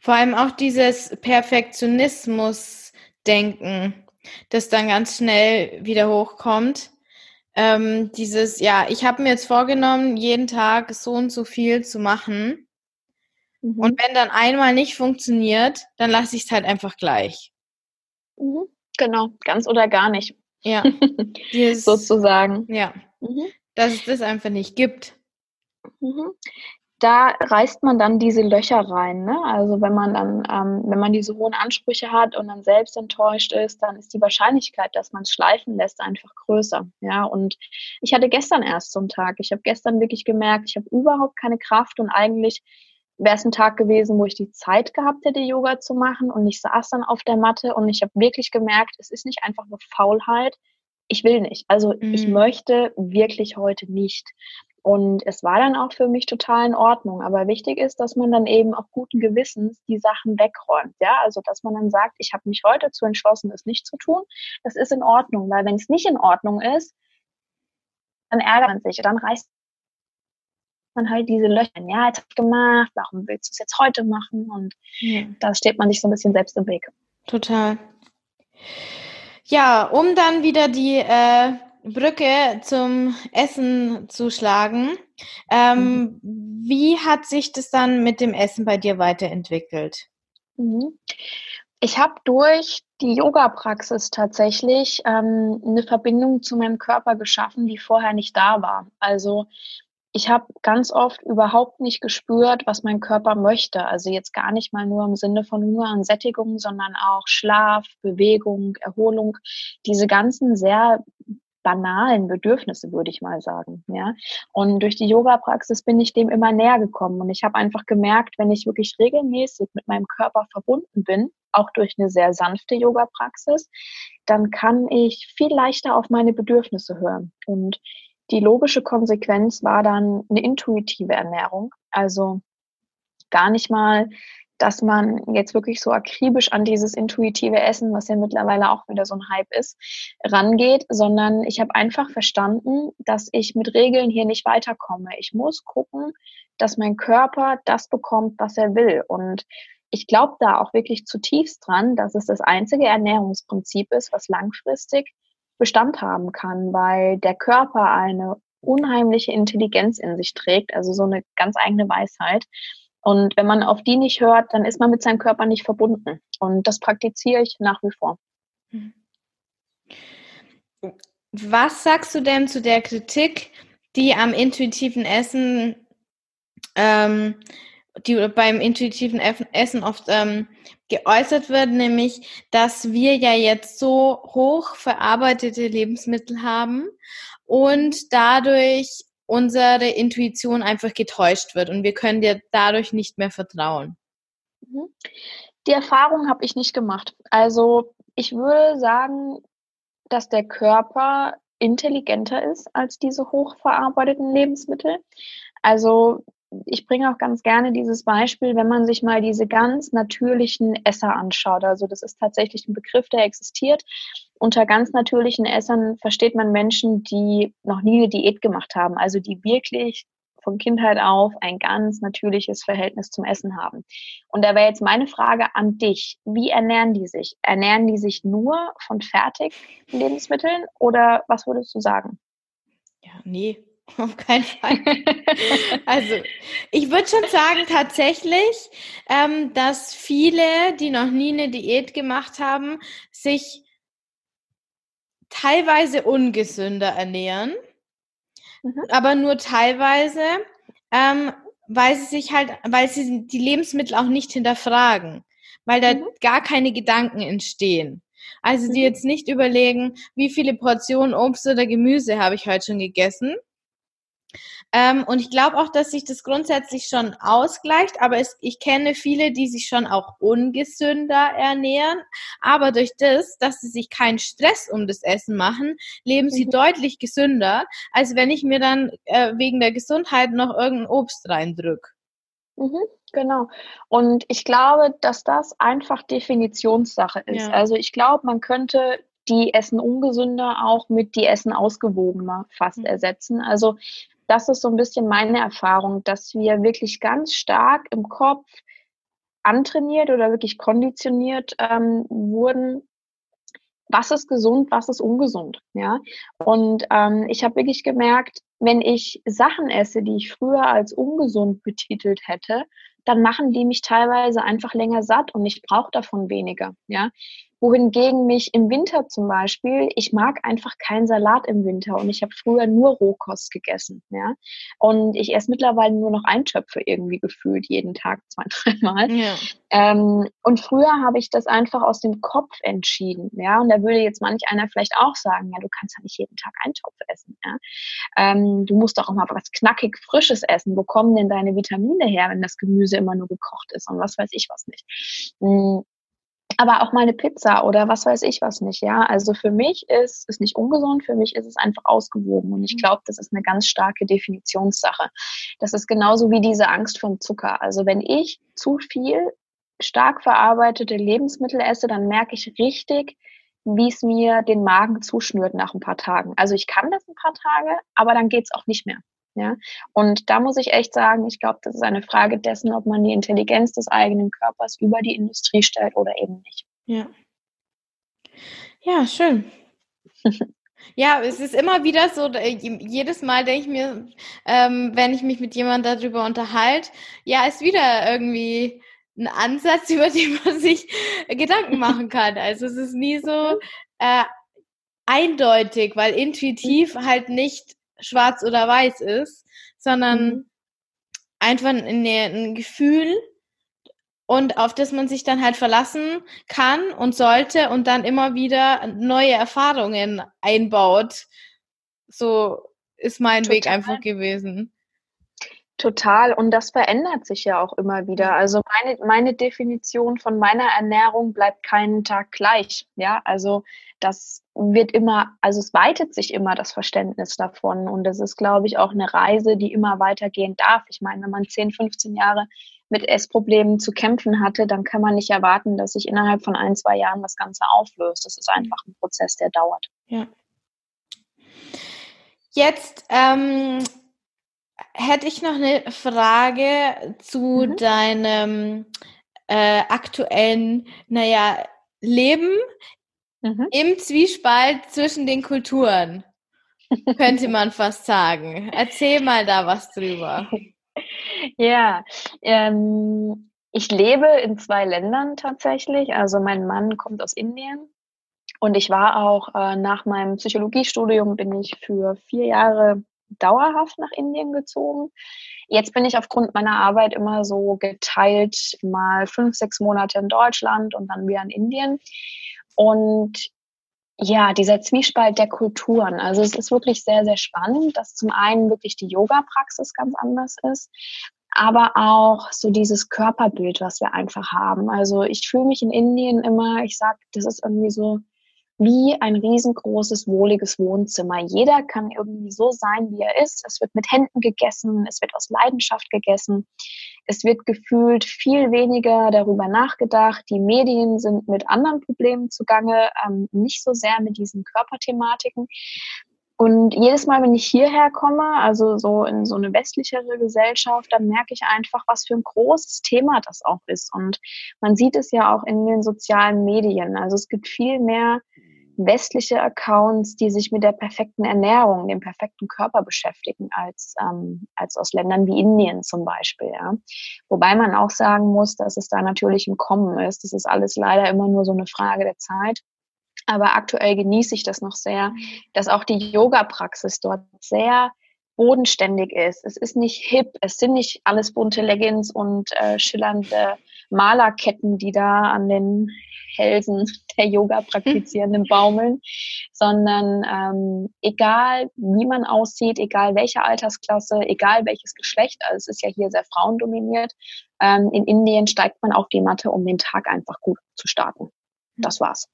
Vor allem auch dieses Perfektionismus-Denken, das dann ganz schnell wieder hochkommt. Ähm, dieses, ja, ich habe mir jetzt vorgenommen, jeden Tag so und so viel zu machen. Mhm. Und wenn dann einmal nicht funktioniert, dann lasse ich es halt einfach gleich. Mhm. Genau, ganz oder gar nicht. Ja. Dieses, Sozusagen. Ja. Mhm. Dass es das einfach nicht gibt. Da reißt man dann diese Löcher rein. Ne? Also wenn man dann, ähm, wenn man diese hohen Ansprüche hat und dann selbst enttäuscht ist, dann ist die Wahrscheinlichkeit, dass man es schleifen lässt, einfach größer. Ja, und ich hatte gestern erst so einen Tag. Ich habe gestern wirklich gemerkt, ich habe überhaupt keine Kraft und eigentlich wäre es ein Tag gewesen, wo ich die Zeit gehabt hätte, Yoga zu machen und ich saß dann auf der Matte und ich habe wirklich gemerkt, es ist nicht einfach nur Faulheit. Ich will nicht. Also mhm. ich möchte wirklich heute nicht. Und es war dann auch für mich total in Ordnung. Aber wichtig ist, dass man dann eben auch guten Gewissens die Sachen wegräumt. Ja, also dass man dann sagt, ich habe mich heute dazu entschlossen, es nicht zu tun. Das ist in Ordnung, weil wenn es nicht in Ordnung ist, dann ärgert man sich, dann reißt man halt diese Löcher, ja, jetzt hab ich gemacht, warum willst du es jetzt heute machen? Und ja. da steht man sich so ein bisschen selbst im Weg. Total. Ja, um dann wieder die äh, Brücke zum Essen zu schlagen, ähm, mhm. wie hat sich das dann mit dem Essen bei dir weiterentwickelt? Mhm. Ich habe durch die Yoga-Praxis tatsächlich ähm, eine Verbindung zu meinem Körper geschaffen, die vorher nicht da war. Also ich habe ganz oft überhaupt nicht gespürt, was mein Körper möchte. Also jetzt gar nicht mal nur im Sinne von Hunger und Sättigung, sondern auch Schlaf, Bewegung, Erholung, diese ganzen sehr banalen Bedürfnisse, würde ich mal sagen. Ja? Und durch die Yoga-Praxis bin ich dem immer näher gekommen. Und ich habe einfach gemerkt, wenn ich wirklich regelmäßig mit meinem Körper verbunden bin, auch durch eine sehr sanfte Yoga-Praxis, dann kann ich viel leichter auf meine Bedürfnisse hören. Und die logische Konsequenz war dann eine intuitive Ernährung. Also gar nicht mal, dass man jetzt wirklich so akribisch an dieses intuitive Essen, was ja mittlerweile auch wieder so ein Hype ist, rangeht, sondern ich habe einfach verstanden, dass ich mit Regeln hier nicht weiterkomme. Ich muss gucken, dass mein Körper das bekommt, was er will. Und ich glaube da auch wirklich zutiefst dran, dass es das einzige Ernährungsprinzip ist, was langfristig Bestand haben kann, weil der Körper eine unheimliche Intelligenz in sich trägt, also so eine ganz eigene Weisheit. Und wenn man auf die nicht hört, dann ist man mit seinem Körper nicht verbunden. Und das praktiziere ich nach wie vor. Was sagst du denn zu der Kritik, die am intuitiven Essen ähm, die beim intuitiven Essen oft ähm, geäußert wird, nämlich, dass wir ja jetzt so hoch verarbeitete Lebensmittel haben und dadurch unsere Intuition einfach getäuscht wird und wir können dir dadurch nicht mehr vertrauen. Mhm. Die Erfahrung habe ich nicht gemacht. Also ich würde sagen, dass der Körper intelligenter ist als diese hochverarbeiteten Lebensmittel. Also ich bringe auch ganz gerne dieses Beispiel, wenn man sich mal diese ganz natürlichen Esser anschaut. Also das ist tatsächlich ein Begriff, der existiert. Unter ganz natürlichen Essern versteht man Menschen, die noch nie eine Diät gemacht haben, also die wirklich von Kindheit auf ein ganz natürliches Verhältnis zum Essen haben. Und da wäre jetzt meine Frage an dich. Wie ernähren die sich? Ernähren die sich nur von Fertiglebensmitteln oder was würdest du sagen? Ja, nee, auf keinen Fall. also, ich würde schon sagen, tatsächlich, ähm, dass viele, die noch nie eine Diät gemacht haben, sich teilweise ungesünder ernähren, mhm. aber nur teilweise, ähm, weil sie sich halt, weil sie die Lebensmittel auch nicht hinterfragen, weil da mhm. gar keine Gedanken entstehen. Also die mhm. jetzt nicht überlegen, wie viele Portionen Obst oder Gemüse habe ich heute schon gegessen, ähm, und ich glaube auch, dass sich das grundsätzlich schon ausgleicht, aber es, ich kenne viele, die sich schon auch ungesünder ernähren. Aber durch das, dass sie sich keinen Stress um das Essen machen, leben sie mhm. deutlich gesünder, als wenn ich mir dann äh, wegen der Gesundheit noch irgendein Obst reindrück. Mhm, genau. Und ich glaube, dass das einfach Definitionssache ist. Ja. Also ich glaube, man könnte die Essen ungesünder auch mit die Essen ausgewogener fast mhm. ersetzen. Also das ist so ein bisschen meine Erfahrung, dass wir wirklich ganz stark im Kopf antrainiert oder wirklich konditioniert ähm, wurden, was ist gesund, was ist ungesund, ja. Und ähm, ich habe wirklich gemerkt, wenn ich Sachen esse, die ich früher als ungesund betitelt hätte, dann machen die mich teilweise einfach länger satt und ich brauche davon weniger, ja wohingegen mich im Winter zum Beispiel, ich mag einfach keinen Salat im Winter und ich habe früher nur Rohkost gegessen, ja. Und ich esse mittlerweile nur noch Eintöpfe irgendwie gefühlt jeden Tag zwei, dreimal. Ja. Ähm, und früher habe ich das einfach aus dem Kopf entschieden, ja. Und da würde jetzt manch einer vielleicht auch sagen, ja, du kannst ja nicht jeden Tag Eintopf essen, ja. Ähm, du musst doch auch mal was knackig Frisches essen. Wo kommen denn deine Vitamine her, wenn das Gemüse immer nur gekocht ist und was weiß ich was nicht? Mhm aber auch mal eine Pizza oder was weiß ich was nicht, ja. Also für mich ist es nicht ungesund, für mich ist es einfach ausgewogen und ich mhm. glaube, das ist eine ganz starke Definitionssache. Das ist genauso wie diese Angst vor Zucker. Also wenn ich zu viel stark verarbeitete Lebensmittel esse, dann merke ich richtig, wie es mir den Magen zuschnürt nach ein paar Tagen. Also ich kann das ein paar Tage, aber dann geht's auch nicht mehr. Ja? Und da muss ich echt sagen, ich glaube, das ist eine Frage dessen, ob man die Intelligenz des eigenen Körpers über die Industrie stellt oder eben nicht. Ja. Ja, schön. Ja, es ist immer wieder so, jedes Mal denke ich mir, ähm, wenn ich mich mit jemandem darüber unterhalte, ja, ist wieder irgendwie ein Ansatz, über den man sich Gedanken machen kann. Also es ist nie so äh, eindeutig, weil intuitiv halt nicht schwarz oder weiß ist, sondern mhm. einfach ein, ein Gefühl und auf das man sich dann halt verlassen kann und sollte und dann immer wieder neue Erfahrungen einbaut. So ist mein Total. Weg einfach gewesen. Total. Und das verändert sich ja auch immer wieder. Also meine, meine Definition von meiner Ernährung bleibt keinen Tag gleich. Ja, also das wird immer, also es weitet sich immer das Verständnis davon. Und das ist, glaube ich, auch eine Reise, die immer weitergehen darf. Ich meine, wenn man 10, 15 Jahre mit Essproblemen zu kämpfen hatte, dann kann man nicht erwarten, dass sich innerhalb von ein, zwei Jahren das Ganze auflöst. Das ist einfach ein Prozess, der dauert. Ja. Jetzt ähm, hätte ich noch eine Frage zu mhm. deinem äh, aktuellen, naja, Leben mhm. im Zwiespalt zwischen den Kulturen, könnte man fast sagen. Erzähl mal da was drüber. Ja, ähm, ich lebe in zwei Ländern tatsächlich. Also mein Mann kommt aus Indien und ich war auch äh, nach meinem Psychologiestudium bin ich für vier Jahre dauerhaft nach Indien gezogen. Jetzt bin ich aufgrund meiner Arbeit immer so geteilt, mal fünf, sechs Monate in Deutschland und dann wieder in Indien. Und Ja, dieser Zwiespalt der Kulturen. Also es ist wirklich sehr, sehr spannend, dass zum einen wirklich die Yoga-Praxis ganz anders ist, aber auch so dieses Körperbild, was wir einfach haben. Also ich fühle mich in Indien immer, ich sage, das ist irgendwie so wie ein riesengroßes, wohliges Wohnzimmer. Jeder kann irgendwie so sein, wie er ist. Es wird mit Händen gegessen, es wird aus Leidenschaft gegessen. Es wird gefühlt viel weniger darüber nachgedacht. Die Medien sind mit anderen Problemen zugange, ähm, nicht so sehr mit diesen Körperthematiken. Und jedes Mal, wenn ich hierher komme, also so in so eine westlichere Gesellschaft, dann merke ich einfach, was für ein großes Thema das auch ist. Und man sieht es ja auch in den sozialen Medien. Also es gibt viel mehr westliche Accounts, die sich mit der perfekten Ernährung, dem perfekten Körper beschäftigen, als, ähm, als aus Ländern wie Indien zum Beispiel. Ja. Wobei man auch sagen muss, dass es da natürlich im Kommen ist. Das ist alles leider immer nur so eine Frage der Zeit. Aber aktuell genieße ich das noch sehr, dass auch die Yoga-Praxis dort sehr bodenständig ist. Es ist nicht hip, es sind nicht alles bunte Leggings und äh, schillernde Malerketten, die da an den Hälsen der Yoga-Praktizierenden baumeln, sondern ähm, egal wie man aussieht, egal welche Altersklasse, egal welches Geschlecht, also es ist ja hier sehr frauendominiert, ähm, in Indien steigt man auf die Matte, um den Tag einfach gut zu starten. Das war's.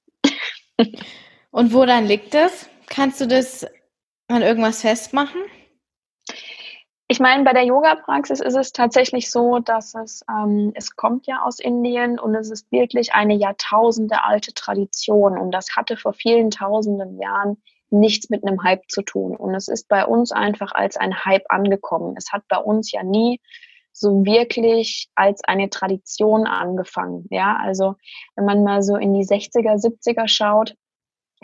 Und woran liegt das? Kannst du das an irgendwas festmachen? Ich meine, bei der Yoga-Praxis ist es tatsächlich so, dass es, ähm, es kommt ja aus Indien und es ist wirklich eine Jahrtausende alte Tradition und das hatte vor vielen tausenden Jahren nichts mit einem Hype zu tun. Und es ist bei uns einfach als ein Hype angekommen. Es hat bei uns ja nie so wirklich als eine Tradition angefangen. Ja, also wenn man mal so in die 60er, 70er schaut,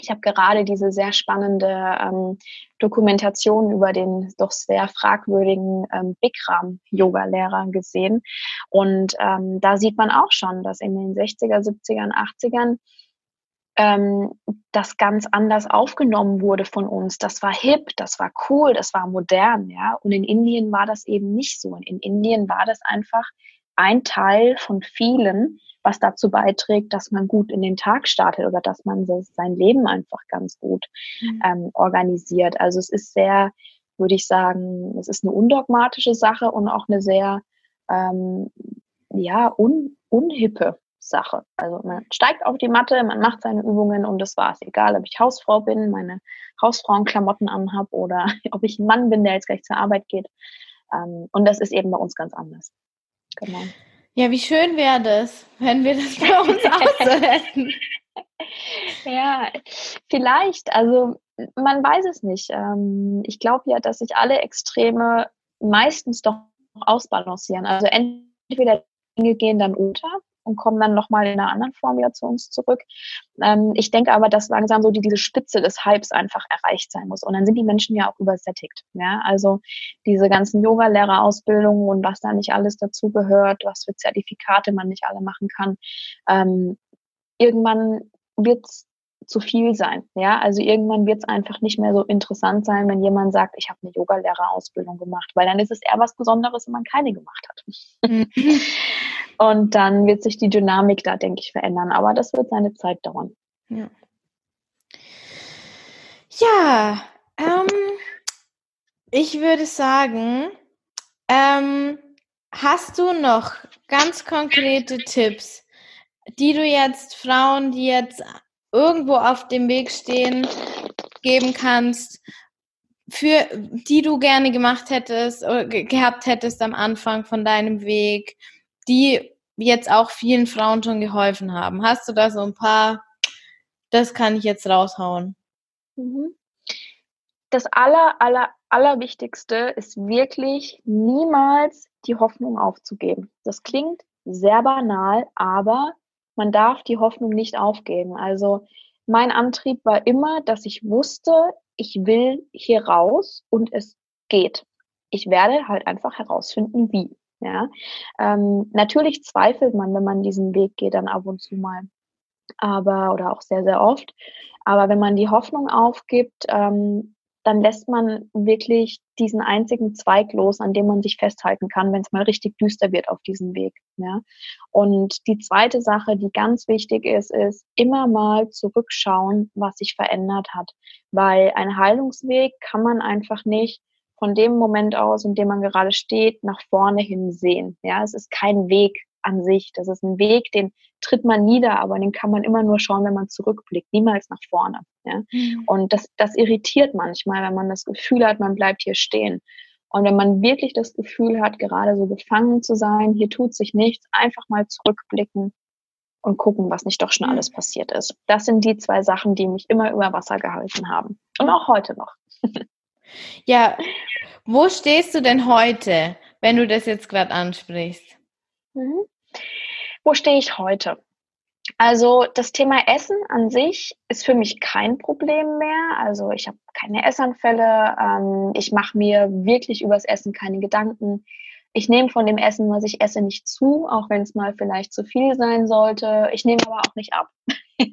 ich habe gerade diese sehr spannende ähm, Dokumentation über den doch sehr fragwürdigen ähm, Bikram-Yoga-Lehrer gesehen. Und ähm, da sieht man auch schon, dass in den 60er, 70er, 80ern ähm, das ganz anders aufgenommen wurde von uns. Das war hip, das war cool, das war modern, ja. Und in Indien war das eben nicht so. Und in Indien war das einfach ein Teil von vielen, was dazu beiträgt, dass man gut in den Tag startet oder dass man sein Leben einfach ganz gut mhm. ähm, organisiert. Also es ist sehr, würde ich sagen, es ist eine undogmatische Sache und auch eine sehr, ähm, ja, un, unhippe Sache. Also man steigt auf die Matte, man macht seine Übungen und das war's. Egal, ob ich Hausfrau bin, meine Hausfrauenklamotten anhab oder ob ich ein Mann bin, der jetzt gleich zur Arbeit geht. Ähm, und das ist eben bei uns ganz anders. Genau. Ja, wie schön wäre das, wenn wir das bei uns auch so hätten. Ja, vielleicht. Also man weiß es nicht. Ähm, ich glaube ja, dass sich alle Extreme meistens doch ausbalancieren. Also entweder Dinge gehen dann unter und kommen dann nochmal in einer anderen Form wieder zu uns zurück. Ähm, ich denke aber, dass langsam so die, diese Spitze des Hypes einfach erreicht sein muss. Und dann sind die Menschen ja auch übersättigt. Ja? Also diese ganzen Yoga-Lehrerausbildungen und was da nicht alles dazugehört, was für Zertifikate man nicht alle machen kann. Ähm, irgendwann wird es zu viel sein. Ja, also irgendwann wird es einfach nicht mehr so interessant sein, wenn jemand sagt, ich habe eine Yogalehrerausbildung gemacht, weil dann ist es eher was Besonderes, wenn man keine gemacht hat. Mhm. Und dann wird sich die Dynamik da, denke ich, verändern. Aber das wird seine Zeit dauern. Ja. Ja, ähm, ich würde sagen, ähm, hast du noch ganz konkrete Tipps, die du jetzt Frauen, die jetzt irgendwo auf dem Weg stehen, geben kannst, für die du gerne gemacht hättest oder gehabt hättest am Anfang von deinem Weg, die jetzt auch vielen Frauen schon geholfen haben. Hast du da so ein paar, das kann ich jetzt raushauen? Mhm. Das aller, aller, allerwichtigste ist wirklich niemals die Hoffnung aufzugeben. Das klingt sehr banal, aber man darf die Hoffnung nicht aufgeben. Also mein Antrieb war immer, dass ich wusste, ich will hier raus und es geht. Ich werde halt einfach herausfinden, wie. Ja, ähm, natürlich zweifelt man, wenn man diesen Weg geht, dann ab und zu mal, aber oder auch sehr sehr oft. Aber wenn man die Hoffnung aufgibt, ähm, dann lässt man wirklich diesen einzigen Zweig los, an dem man sich festhalten kann, wenn es mal richtig düster wird auf diesem Weg. Ja? Und die zweite Sache, die ganz wichtig ist, ist immer mal zurückschauen, was sich verändert hat. Weil ein Heilungsweg kann man einfach nicht von dem Moment aus, in dem man gerade steht, nach vorne hin sehen. Ja, es ist kein Weg an sich. Das ist ein Weg, den tritt man nieder, aber den kann man immer nur schauen, wenn man zurückblickt, niemals nach vorne. Ja? Mhm. Und das, das irritiert manchmal, wenn man das Gefühl hat, man bleibt hier stehen. Und wenn man wirklich das Gefühl hat, gerade so gefangen zu sein, hier tut sich nichts, einfach mal zurückblicken und gucken, was nicht doch schon alles passiert ist. Das sind die zwei Sachen, die mich immer über Wasser gehalten haben. Und auch heute noch. ja, wo stehst du denn heute, wenn du das jetzt gerade ansprichst? Mhm. Wo stehe ich heute? Also das Thema Essen an sich ist für mich kein Problem mehr. Also ich habe keine Essanfälle. Ähm, ich mache mir wirklich übers Essen keine Gedanken. Ich nehme von dem Essen, was ich esse, nicht zu, auch wenn es mal vielleicht zu viel sein sollte. Ich nehme aber auch nicht ab.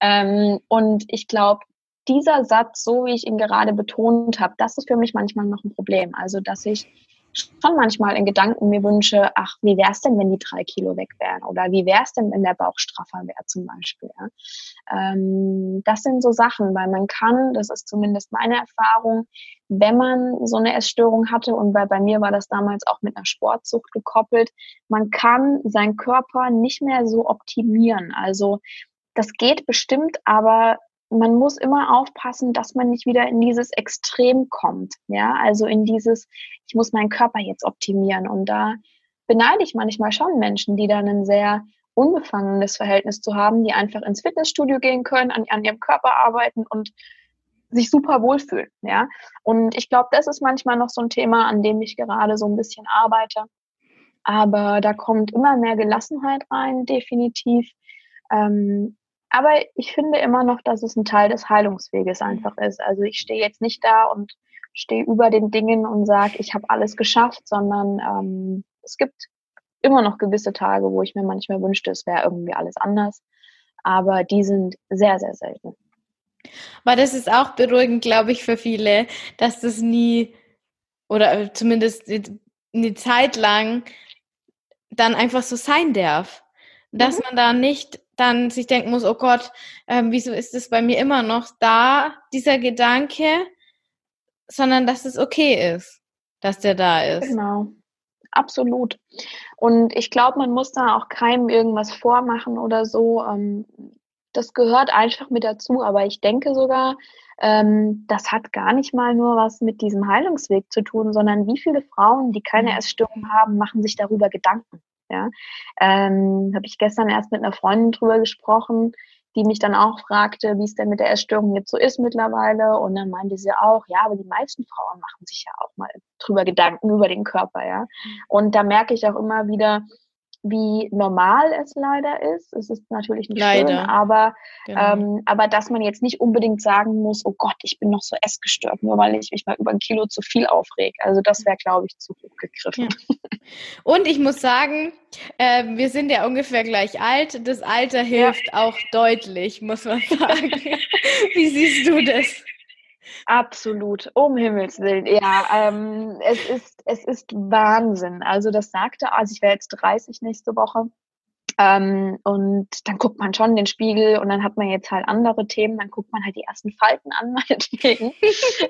ähm, und ich glaube, dieser Satz, so wie ich ihn gerade betont habe, das ist für mich manchmal noch ein Problem. Also dass ich schon manchmal in Gedanken mir wünsche, ach, wie wäre es denn, wenn die drei Kilo weg wären? Oder wie wäre es denn, wenn der Bauch straffer wäre zum Beispiel? Ähm, das sind so Sachen, weil man kann, das ist zumindest meine Erfahrung, wenn man so eine Essstörung hatte und bei, bei mir war das damals auch mit einer Sportsucht gekoppelt, man kann seinen Körper nicht mehr so optimieren. Also das geht bestimmt, aber man muss immer aufpassen, dass man nicht wieder in dieses Extrem kommt. Ja, also in dieses, ich muss meinen Körper jetzt optimieren. Und da beneide ich manchmal schon Menschen, die dann ein sehr unbefangenes Verhältnis zu haben, die einfach ins Fitnessstudio gehen können, an, an ihrem Körper arbeiten und sich super wohlfühlen. Ja, und ich glaube, das ist manchmal noch so ein Thema, an dem ich gerade so ein bisschen arbeite. Aber da kommt immer mehr Gelassenheit rein, definitiv. Ähm, aber ich finde immer noch, dass es ein Teil des Heilungsweges einfach ist. Also ich stehe jetzt nicht da und stehe über den Dingen und sage, ich habe alles geschafft, sondern ähm, es gibt immer noch gewisse Tage, wo ich mir manchmal wünschte, es wäre irgendwie alles anders. Aber die sind sehr, sehr selten. Aber das ist auch beruhigend, glaube ich, für viele, dass das nie oder zumindest eine Zeit lang dann einfach so sein darf. Dass mhm. man da nicht dann sich denken muss, oh Gott, ähm, wieso ist es bei mir immer noch da, dieser Gedanke, sondern dass es okay ist, dass der da ist. Genau, absolut. Und ich glaube, man muss da auch keinem irgendwas vormachen oder so. Ähm, das gehört einfach mit dazu, aber ich denke sogar, ähm, das hat gar nicht mal nur was mit diesem Heilungsweg zu tun, sondern wie viele Frauen, die keine mhm. Essstörung haben, machen sich darüber Gedanken. Ja, ähm, habe ich gestern erst mit einer Freundin drüber gesprochen, die mich dann auch fragte, wie es denn mit der Essstörung jetzt so ist mittlerweile. Und dann meinte sie auch, ja, aber die meisten Frauen machen sich ja auch mal drüber Gedanken über den Körper, ja. Mhm. Und da merke ich auch immer wieder, wie normal es leider ist. Es ist natürlich nicht leider. schön, aber, genau. ähm, aber dass man jetzt nicht unbedingt sagen muss, oh Gott, ich bin noch so essgestört, nur weil ich mich mal über ein Kilo zu viel aufreg. Also das wäre, glaube ich, zu hoch gegriffen. Ja. Und ich muss sagen, äh, wir sind ja ungefähr gleich alt. Das Alter hilft ja. auch deutlich, muss man sagen. wie siehst du das? Absolut, um Himmels Willen. Ja, ähm, es, ist, es ist Wahnsinn. Also das sagte, also ich wäre jetzt 30 nächste Woche. Ähm, und dann guckt man schon den Spiegel und dann hat man jetzt halt andere Themen, dann guckt man halt die ersten Falten an, meinetwegen.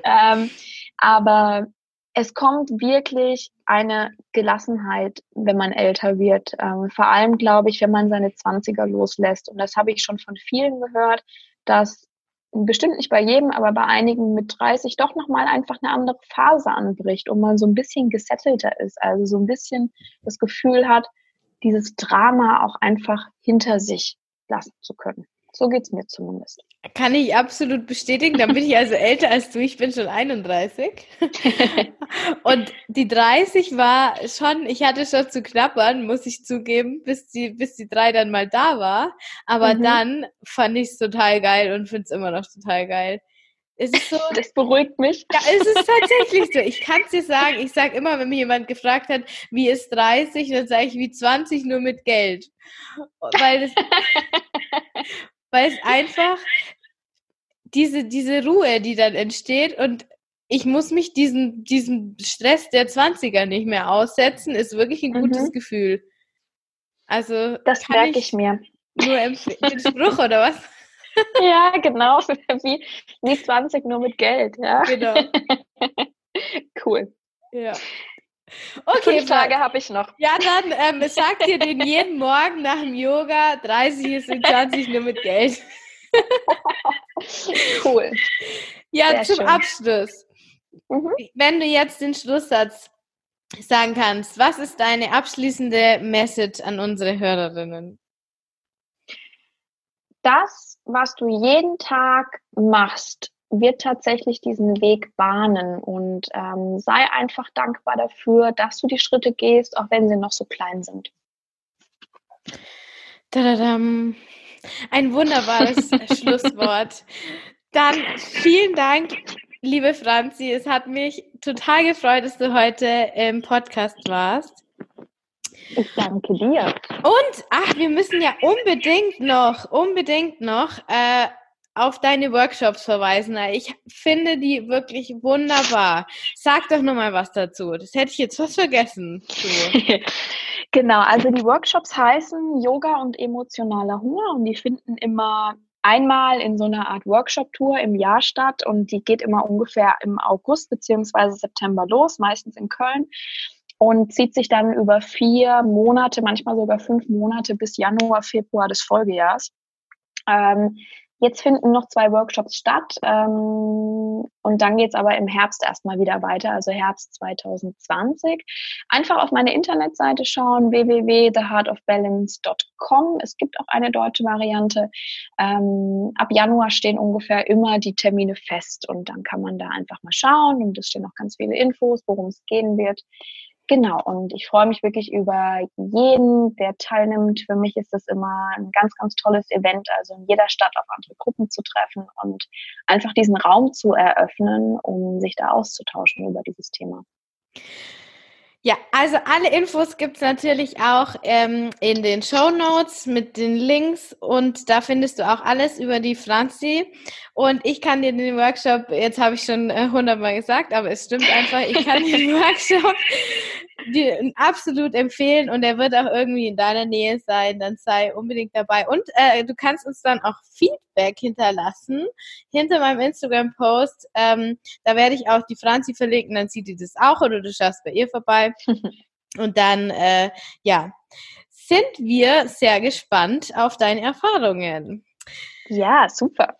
ähm, aber es kommt wirklich eine Gelassenheit, wenn man älter wird. Ähm, vor allem, glaube ich, wenn man seine Zwanziger loslässt. Und das habe ich schon von vielen gehört, dass bestimmt nicht bei jedem, aber bei einigen mit 30 doch nochmal einfach eine andere Phase anbricht und man so ein bisschen gesettelter ist, also so ein bisschen das Gefühl hat, dieses Drama auch einfach hinter sich lassen zu können. So geht's mir zumindest. Kann ich absolut bestätigen. Dann bin ich also älter als du. Ich bin schon 31. Und die 30 war schon, ich hatte schon zu knappern, muss ich zugeben, bis die, bis die drei dann mal da war. Aber mhm. dann fand ich es total geil und finde es immer noch total geil. Es ist so, das beruhigt mich. Ja, es ist tatsächlich so. Ich kann es dir sagen, ich sage immer, wenn mich jemand gefragt hat, wie ist 30, dann sage ich wie 20 nur mit Geld. Weil das, weil es einfach diese, diese Ruhe, die dann entsteht und ich muss mich diesen, diesen Stress der 20er nicht mehr aussetzen, ist wirklich ein gutes mhm. Gefühl. Also. Das merke ich, ich mir. Nur empfehlen. Den Spruch oder was? ja, genau. Wie, wie 20 nur mit Geld, ja. Genau. cool. Ja. Okay, Fünf Tage habe ich noch. Ja, dann ähm, sagt ihr den jeden Morgen nach dem Yoga, 30 ist in 20 nur mit Geld. cool. Ja, Sehr zum schön. Abschluss. Mhm. Wenn du jetzt den Schlusssatz sagen kannst, was ist deine abschließende Message an unsere Hörerinnen? Das, was du jeden Tag machst, wird tatsächlich diesen Weg bahnen und ähm, sei einfach dankbar dafür, dass du die Schritte gehst, auch wenn sie noch so klein sind. Tadadam. Ein wunderbares Schlusswort. Dann vielen Dank, liebe Franzi. Es hat mich total gefreut, dass du heute im Podcast warst. Ich danke dir. Und, ach, wir müssen ja unbedingt noch, unbedingt noch äh, auf deine Workshops verweisen. Ich finde die wirklich wunderbar. Sag doch nochmal was dazu. Das hätte ich jetzt fast vergessen. genau, also die Workshops heißen Yoga und emotionaler Hunger und die finden immer einmal in so einer Art Workshop-Tour im Jahr statt und die geht immer ungefähr im August beziehungsweise September los, meistens in Köln und zieht sich dann über vier Monate, manchmal sogar fünf Monate bis Januar, Februar des Folgejahrs. Ähm, Jetzt finden noch zwei Workshops statt ähm, und dann geht's aber im Herbst erstmal wieder weiter, also Herbst 2020. Einfach auf meine Internetseite schauen, www.theheartofbalance.com. Es gibt auch eine deutsche Variante. Ähm, ab Januar stehen ungefähr immer die Termine fest und dann kann man da einfach mal schauen und es stehen auch ganz viele Infos, worum es gehen wird. Genau, und ich freue mich wirklich über jeden, der teilnimmt. Für mich ist das immer ein ganz, ganz tolles Event, also in jeder Stadt auf andere Gruppen zu treffen und einfach diesen Raum zu eröffnen, um sich da auszutauschen über dieses Thema. Ja, also alle Infos gibt's natürlich auch ähm, in den Show Notes mit den Links und da findest du auch alles über die Franzi. Und ich kann dir den Workshop, jetzt habe ich schon äh, hundertmal gesagt, aber es stimmt einfach, ich kann den Workshop dir absolut empfehlen und er wird auch irgendwie in deiner Nähe sein, dann sei unbedingt dabei. Und äh, du kannst uns dann auch Feedback hinterlassen hinter meinem Instagram-Post. Ähm, da werde ich auch die Franzi verlinken, dann sieht die das auch oder du schaust bei ihr vorbei. und dann, äh, ja, sind wir sehr gespannt auf deine Erfahrungen. Ja, super.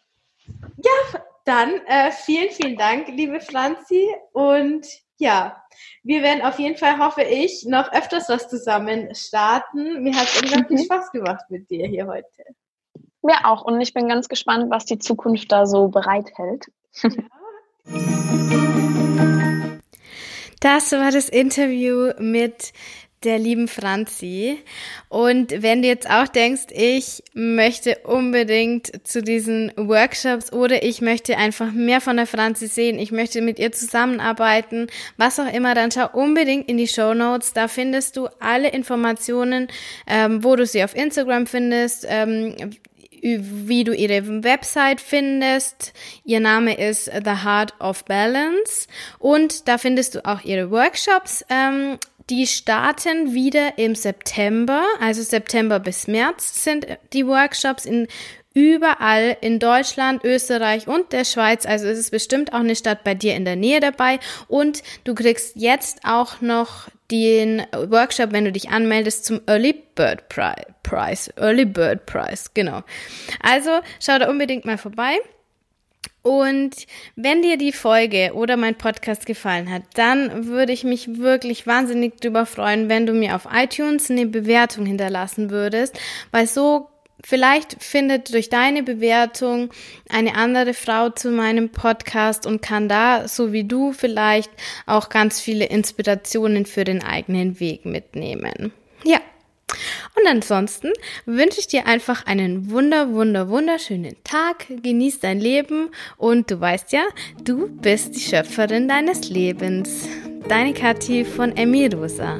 Ja, dann äh, vielen, vielen Dank, liebe Franzi. Und ja, wir werden auf jeden Fall, hoffe ich, noch öfters was zusammen starten. Mir hat es unglaublich mhm. Spaß gemacht mit dir hier heute. Mir auch. Und ich bin ganz gespannt, was die Zukunft da so bereithält. Ja. Das war das Interview mit der lieben Franzi. Und wenn du jetzt auch denkst, ich möchte unbedingt zu diesen Workshops oder ich möchte einfach mehr von der Franzi sehen, ich möchte mit ihr zusammenarbeiten, was auch immer, dann schau unbedingt in die Show Notes. Da findest du alle Informationen, ähm, wo du sie auf Instagram findest, ähm, wie du ihre Website findest. Ihr Name ist The Heart of Balance und da findest du auch ihre Workshops. Ähm, die starten wieder im September, also September bis März sind die Workshops in überall in Deutschland, Österreich und der Schweiz. Also es ist bestimmt auch eine Stadt bei dir in der Nähe dabei. Und du kriegst jetzt auch noch den Workshop, wenn du dich anmeldest, zum Early Bird Prize. Early Bird Prize, genau. Also schau da unbedingt mal vorbei. Und wenn dir die Folge oder mein Podcast gefallen hat, dann würde ich mich wirklich wahnsinnig drüber freuen, wenn du mir auf iTunes eine Bewertung hinterlassen würdest, weil so vielleicht findet durch deine Bewertung eine andere Frau zu meinem Podcast und kann da, so wie du, vielleicht auch ganz viele Inspirationen für den eigenen Weg mitnehmen. Ja. Und ansonsten wünsche ich dir einfach einen wunder, wunder, wunderschönen Tag. Genieß dein Leben und du weißt ja, du bist die Schöpferin deines Lebens. Deine Kathi von Emirosa.